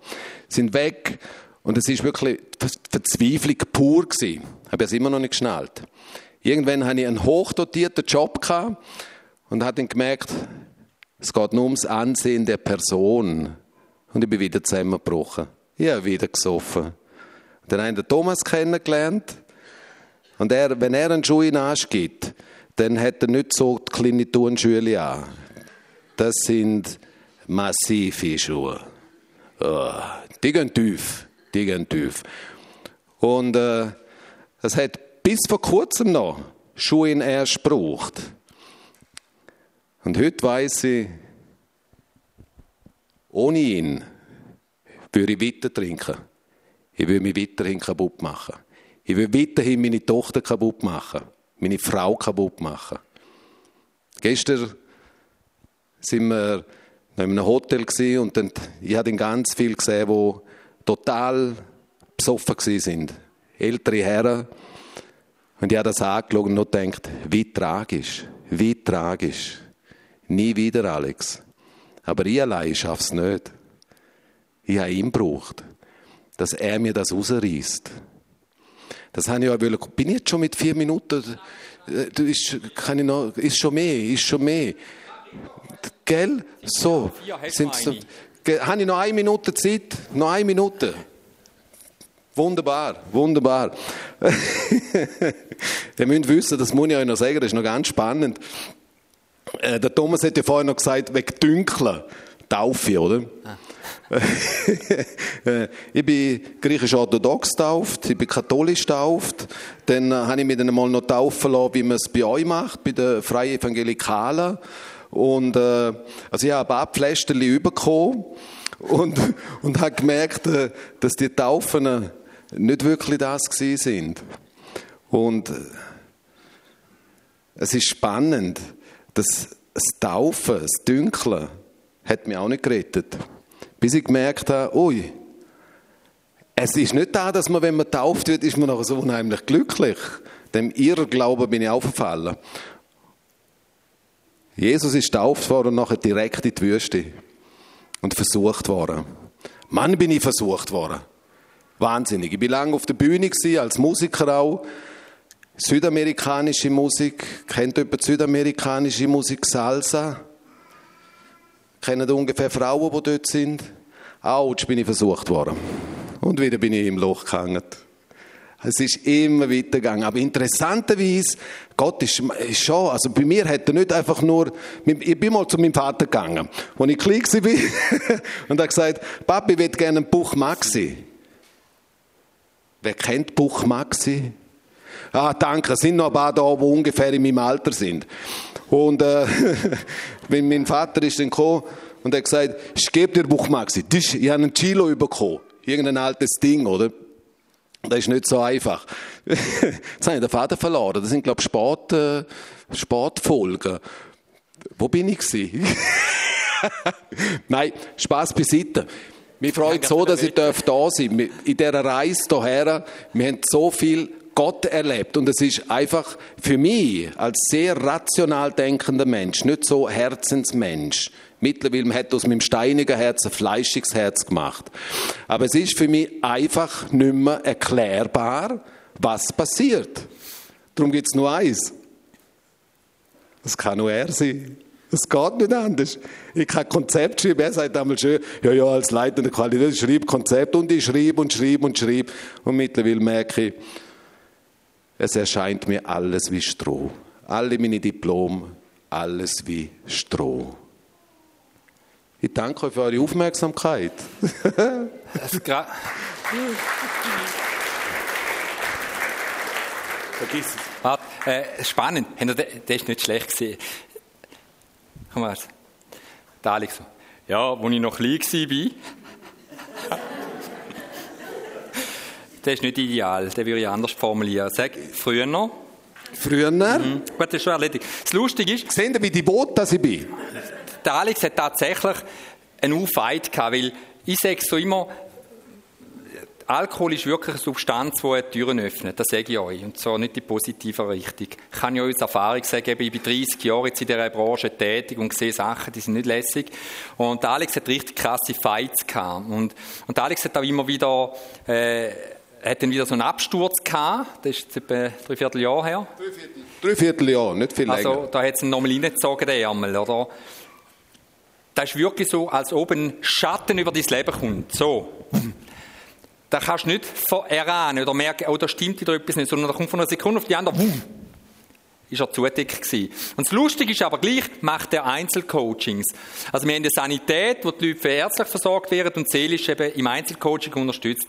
Sind weg. Und es ist wirklich Verzweiflung pur gewesen. Habe es immer noch nicht geschnallt. Irgendwann hatte ich einen hochdotierten Job und habe dann gemerkt, es geht nur ums Ansehen der Person. Und ich bin wieder zusammengebrochen. Ich habe wieder gesoffen. Dann habe ich den Thomas kennengelernt. Und er, wenn er einen Schuh in Arsch gibt, dann hat er nicht so die kleine Turnschuhe an. Das sind massive Schuhe. Oh, die gehen tief. Die gehen tief. Und äh, es hat bis vor kurzem noch Schuhe in erst gebraucht. Und heute weiß ich, ohne ihn würde ich weiter trinken. Ich würde mich weiterhin kaputt machen. Ich würde weiterhin meine Tochter kaputt machen. Meine Frau kaputt machen. Gestern sind wir in einem Hotel und dann, ich habe ganz viel gesehen, die total besoffen sind. Ältere Herren. Und ich habe das angeschaut und noch gedacht, wie tragisch, wie tragisch. Nie wieder, Alex. Aber ich allein schaffe es nicht. Ich habe ihn gebraucht, dass er mir das rausreißt. Das habe ich auch wollen. Bin ich jetzt schon mit vier Minuten? Du ist, kann ich noch, ist schon mehr, ist schon mehr. Gell? So. Sind's Habe ich noch eine Minute Zeit? Noch eine Minute? Wunderbar, wunderbar. *laughs* Ihr müsst wissen, das muss ich euch noch sagen, das ist noch ganz spannend. Äh, der Thomas hat ja vorher noch gesagt, wegen Dünkeln. Taufe, oder? Äh, ich bin griechisch-orthodox getauft, ich bin katholisch getauft. Dann äh, habe ich mich dann mal noch taufen lassen, wie man es bei euch macht, bei den Freien Evangelikalen. Und, äh, also ich habe ein paar Pflästerchen bekommen und, *laughs* und habe gemerkt, äh, dass die Taufen äh, nicht wirklich das gewesen sind. Und es ist spannend, dass das Taufen, das Dünkeln, hat mich auch nicht gerettet. Bis ich gemerkt habe, ui, es ist nicht da, dass man, wenn man tauft wird, ist man nachher so unheimlich glücklich. Dem Irrglauben bin ich aufgefallen. Jesus ist tauft worden und nachher direkt in die Wüste und versucht worden. Mann, bin ich versucht worden. Wahnsinnig. Ich bin lange auf der Bühne als Musiker auch. Südamerikanische Musik. Kennt jemand südamerikanische Musik? Salsa? Kennen ungefähr Frauen, die dort sind? Autsch, bin ich versucht worden. Und wieder bin ich im Loch gehangen. Es ist immer weitergegangen. Aber interessanterweise, Gott ist, ist, schon, also bei mir hat er nicht einfach nur, ich bin mal zu meinem Vater gegangen, als ich klein war, *laughs* und er gesagt, Papi, ich würde gerne einen Buch Maxi. Wer kennt Buch Maxi? Ah, danke, es sind noch ein paar da, die ungefähr in meinem Alter sind. Und äh, *laughs* wenn mein Vater ist dann gekommen und er hat gesagt, ich gebe dir Buch Maxi. Ich habe einen Chilo bekommen. Irgendein altes Ding, oder? Das ist nicht so einfach. *laughs* Jetzt habe ich den Vater verloren. Das sind, glaube ich, Sport, äh, Sportfolgen. Wo bin ich *laughs* Nein, Spaß beiseite. Mich freut so, dass ich da sein darf. In dieser Reise hierher, wir haben so viel Gott erlebt. Und es ist einfach für mich als sehr rational denkender Mensch, nicht so Herzensmensch. Mittlerweile hat aus meinem steinigen Herz ein fleischiges Herz gemacht. Aber es ist für mich einfach nicht mehr erklärbar, was passiert. Darum gibt es nur eins. Das kann nur er sein. Das geht nicht anders. Ich kann Konzept schreiben. Er sagt einmal schön, ja, ja, als leitende Qualität, ich schreibe Konzept und ich schreibe und schreibe und schreibe. Und mittlerweile merke ich, es erscheint mir alles wie Stroh. Alle meine Diplome, alles wie Stroh. Ich danke euch für eure Aufmerksamkeit. Vergiss es. Warte, äh, spannend. Das ist nicht schlecht gesehen. Komm mal. Der Alex so. Ja, wo ich noch klein war. Das ist nicht ideal, den würde ich anders formulieren. Sag, früher noch. Früher? Mhm. Gut, das ist schon erledigt. Das Lustige ist... Sehen Sie, wie devot dass ich bin? Der Alex hat tatsächlich einen Aufweit gehabt, weil ich sage so immer, Alkohol ist wirklich eine Substanz, die Türen öffnet. Das sage ich euch. Und zwar nicht in positiver Richtung. Ich kann ja aus Erfahrung sagen, ich bin 30 Jahre jetzt in dieser Branche tätig und sehe Sachen, die sind nicht lässig. Und Alex hat richtig krasse Fights gehabt. Und, und Alex hat auch immer wieder, äh, hat dann wieder so einen Absturz gehabt. Das ist etwa drei Vierteljahr her. Drei Vierteljahr, nicht viel also, länger. Also, da hat es ihn nochmal reingezogen, der Ärmel, oder? Das ist wirklich so, als ob ein Schatten über dein Leben kommt. So. Da kannst du nicht erahnen oder merken, oh, da stimmt wieder etwas nicht, sondern da kommt von einer Sekunde auf die andere, wumm, ist er zu dick gewesen. Und das Lustige ist aber gleich, macht er Einzelcoachings. Also wir haben eine Sanität, wo die Leute ärztlich versorgt werden und seelisch eben im Einzelcoaching unterstützt.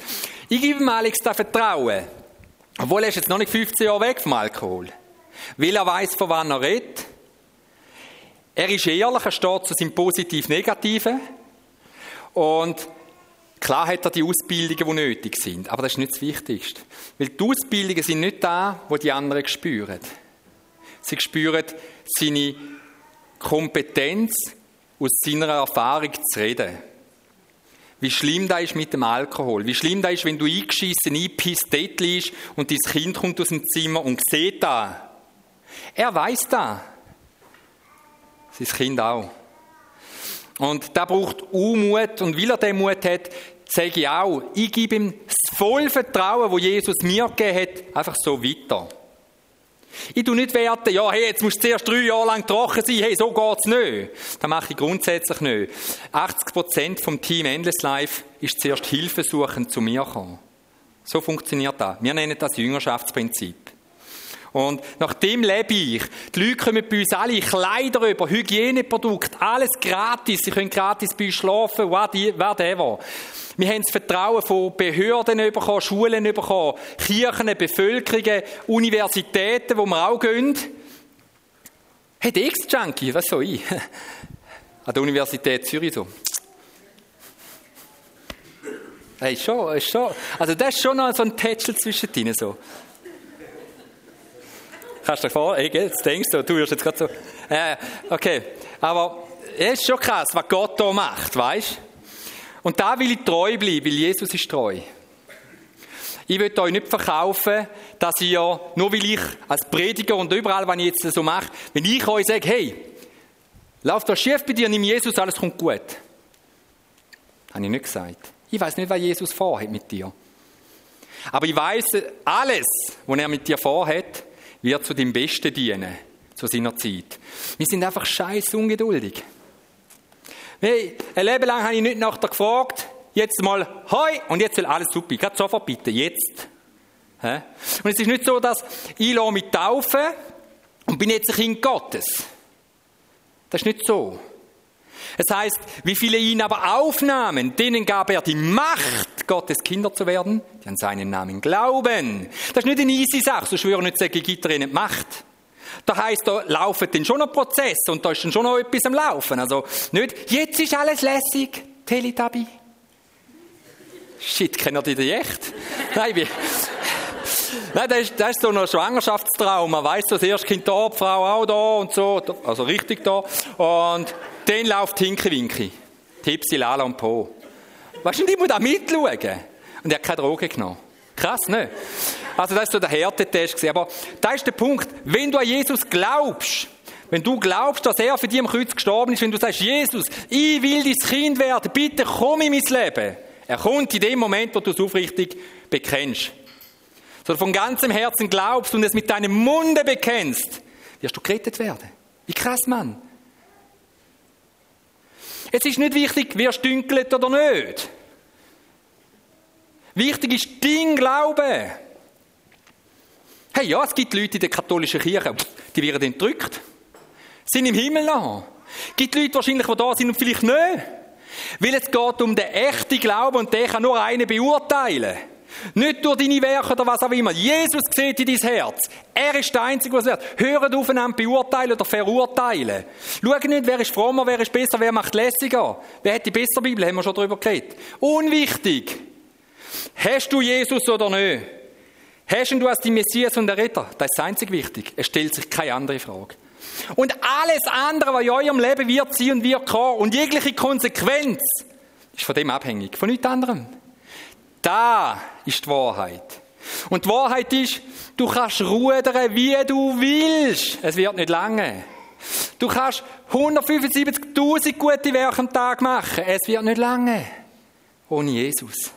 Ich gebe ihm Alex da Vertrauen. Obwohl er ist jetzt noch nicht 15 Jahre weg vom Alkohol. Weil er weiß, von wann er redet. Er ist ehrlich, er steht zu seinem Positiv-Negativen. Und Klar hat er die Ausbildungen, die nötig sind, aber das ist nicht das Wichtigste. Weil die Ausbildungen sind nicht da, wo die anderen spüren. Sie spüren seine Kompetenz, aus seiner Erfahrung zu reden. Wie schlimm das ist mit dem Alkohol. Wie schlimm das ist, wenn du eingeschissen, einpisst, dort liegst und dein Kind kommt aus dem Zimmer und sieht da. Er weiß da. Sein Kind auch. Und da braucht Unmut. Und weil er den Mut hat, sage ich auch, ich gebe ihm das volle Vertrauen, das Jesus mir gegeben hat, einfach so weiter. Ich tue nicht werten, ja, hey, jetzt musst du zuerst drei Jahre lang trocken sein, hey, so geht's nicht. Das mache ich grundsätzlich nicht. 80% vom Team Endless Life ist zuerst Hilfe suchen zu mir gekommen. So funktioniert das. Wir nennen das Jüngerschaftsprinzip. Und nach dem lebe ich. Die Leute kommen bei uns alle Kleider über, Hygieneprodukte, alles gratis. Sie können gratis bei uns schlafen, whatever. Wir haben das Vertrauen von Behörden bekommen, Schulen bekommen, Kirchen, Bevölkerungen, Universitäten, wo wir auch gehen. Hey, der Ex-Junkie, was soll ich? *laughs* An der Universität Zürich so. Hey, schon, schon. Also das ist schon noch so ein Tätschel zwischen denen so. Kannst du dir vor, ey, jetzt denkst du, du wirst jetzt gerade so. Äh, okay. Aber es ist schon krass, was Gott da macht, weißt? Und da will ich treu bleiben, weil Jesus ist treu. Ich will euch nicht verkaufen, dass ihr, nur weil ich als Prediger und überall, was ich jetzt so mache, wenn ich euch sage, hey, lauf da schief bei dir, nimm Jesus, alles kommt gut. Habe ich nicht gesagt. Ich weiß nicht, was Jesus vorhat mit dir. Aber ich weiß, alles, was er mit dir vorhat, wird zu dem Besten dienen, zu seiner Zeit. Wir sind einfach scheiß ungeduldig. Ein Leben lang habe ich nicht nach dir gefragt, jetzt mal hoi und jetzt will alles super. Gerade sofort bitte, jetzt. Und es ist nicht so, dass ich mich taufen und bin jetzt ein Kind Gottes. Das ist nicht so. Es heißt, wie viele ihn aber aufnahmen, denen gab er die Macht, Gottes Kinder zu werden, die an seinen Namen glauben. Das ist nicht eine easy Sache, so schwören nicht, sage gibt er ihnen die Macht. Da heißt, da laufen dann schon noch Prozess und da ist dann schon noch etwas am Laufen. Also nicht, jetzt ist alles lässig, Teletubby. Shit, kennt ihr die echt? Nein, wie, Nein, das ist, das ist so ein Schwangerschaftstrauma. Weißt du, das erste Kind da, die Frau auch da und so, also richtig da. Und dann läuft Hinke Winke. Tipsy, Lala und Po. Weißt du, ich muss da mitschauen. Und er hat keine Droge genommen. Krass, ne? Also, das ist so der Härtetest. Aber da ist der Punkt. Wenn du an Jesus glaubst, wenn du glaubst, dass er für dich am Kreuz gestorben ist, wenn du sagst, Jesus, ich will dein Kind werden, bitte komm in mein Leben. Er kommt in dem Moment, wo du es aufrichtig bekennst. So von ganzem Herzen glaubst und es mit deinem Munde bekennst, wirst du gerettet werden. Wie krass, Mann. Es ist nicht wichtig, wirst du oder nicht. Wichtig ist dein Glaube. Hey, ja, es gibt Leute in der katholischen Kirche, die werden entrückt. Sind im Himmel noch. Es gibt Leute wahrscheinlich, die da sind und vielleicht nicht. Weil es geht um den echten Glauben und der kann nur einen beurteilen. Nicht durch deine Werke oder was auch immer. Jesus sieht in dein Herz. Er ist der Einzige, was wert. Hört aufeinander beurteilen oder verurteilen. Schau nicht, wer ist frommer, wer ist besser, wer macht lässiger. Wer hat die bessere Bibel? Haben wir schon darüber geredet. Unwichtig. Hast du Jesus oder nicht? Hast du als die Messias und der Retter? Das ist einzig wichtig. Es stellt sich keine andere Frage. Und alles andere, was in eurem Leben wird sein und wird kommen, und jegliche Konsequenz, ist von dem abhängig. Von nichts anderem. Da ist die Wahrheit. Und die Wahrheit ist, du kannst rudern, wie du willst. Es wird nicht lange. Du kannst 175.000 gute Werke am Tag machen. Es wird nicht lange. Ohne Jesus.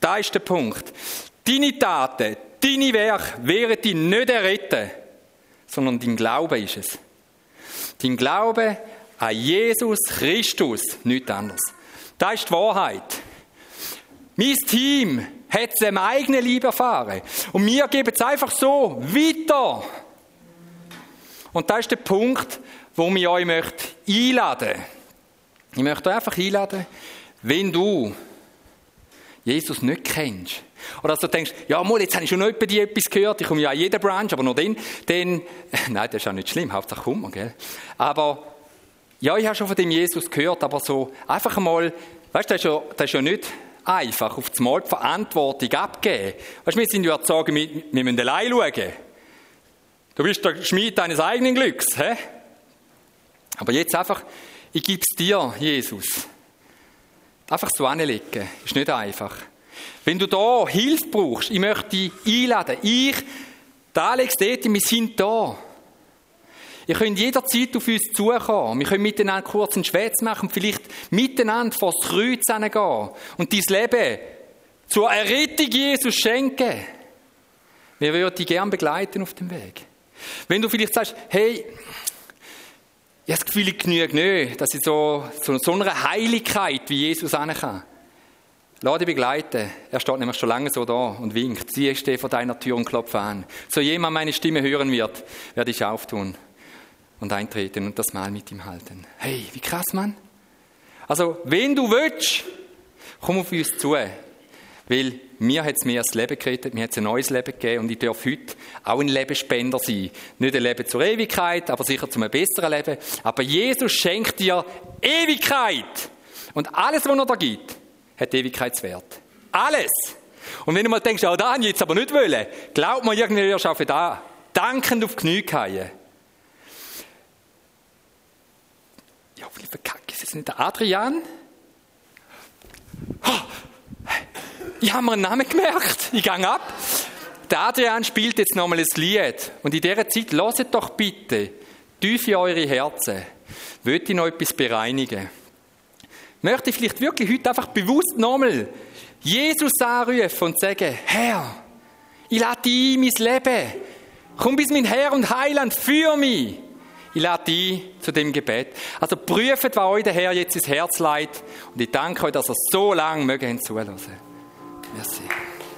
Da ist der Punkt. Deine Taten, deine Werke werden dich nicht erretten, sondern dein Glaube ist es. Dein Glaube an Jesus Christus, nichts anderes. Da ist die Wahrheit. Mein Team hat es im eigenen Liebe erfahren. Und wir geben es einfach so weiter. Und das ist der Punkt, wo ich euch möchte einladen Ich möchte euch einfach einladen, wenn du Jesus nicht kennst, oder dass du denkst, ja, mal, jetzt habe ich schon bei dir etwas gehört, ich komme ja an jeder Branch, aber nur dann, dann, *laughs* nein, das ist auch nicht schlimm, Hauptsache kommt gell? Aber, ja, ich habe schon von dem Jesus gehört, aber so, einfach mal, weißt du, das ist ja, das ist ja nicht einfach auf das Mal die Verantwortung abgeben. Weißt wir sind ja sagen, wir, wir müssen allein schauen. Du bist der Schmied deines eigenen Glücks, hä? Aber jetzt einfach, ich gebe es dir, Jesus. Einfach so anlegen, ist nicht einfach. Wenn du da Hilfe brauchst, ich möchte dich einladen. Ich, der Alex, Deti, wir sind da. Ihr könnt jederzeit auf uns zukommen. Wir können miteinander kurz einen Schwätz machen vielleicht miteinander vor das Kreuz gehen und dein Leben zur Errettung Jesus schenken. Wir würden dich gerne begleiten auf dem Weg. Wenn du vielleicht sagst, hey, ich habe das Gefühl, ich genüge nicht, dass ich so, so, so eine Heiligkeit wie Jesus kann. Lass dich begleiten. Er steht nämlich schon lange so da und winkt. Sie steht vor deiner Tür und klopft an. So jemand meine Stimme hören wird, werde ich auftun und eintreten und das Mal mit ihm halten. Hey, wie krass, Mann. Also, wenn du willst, komm auf uns zu. Weil mir hat es mir das Leben gerettet, mir hat es ein neues Leben gegeben und ich darf heute auch ein Lebensspender sein. Nicht ein Leben zur Ewigkeit, aber sicher zum besseren Leben. Aber Jesus schenkt dir Ewigkeit. Und alles, was er da gibt, hat Ewigkeitswert. Alles. Und wenn du mal denkst, oh, da habe ich jetzt aber nicht wollen, glaub mir, irgendwie wirst du auch für da dankend auf die Knie. Wie verkacke ist es nicht der Adrian? Oh, ich habe mir einen Namen gemerkt. Ich gehe ab. Der Adrian spielt jetzt nochmal ein Lied. Und in dieser Zeit, lasst doch bitte tief in eure Herzen. Wollt ich noch etwas bereinigen? Möchte ich vielleicht wirklich heute einfach bewusst nochmal Jesus anrufen und sagen, Herr, ich lade dich ein, mein Leben. Komm bis mein Herr und Heiland für mich. Ich lade dich zu dem Gebet. Also prüft, was euch der Herr jetzt ins Herz leitet. Und ich danke euch, dass er so lange mögen zuhören. Merci.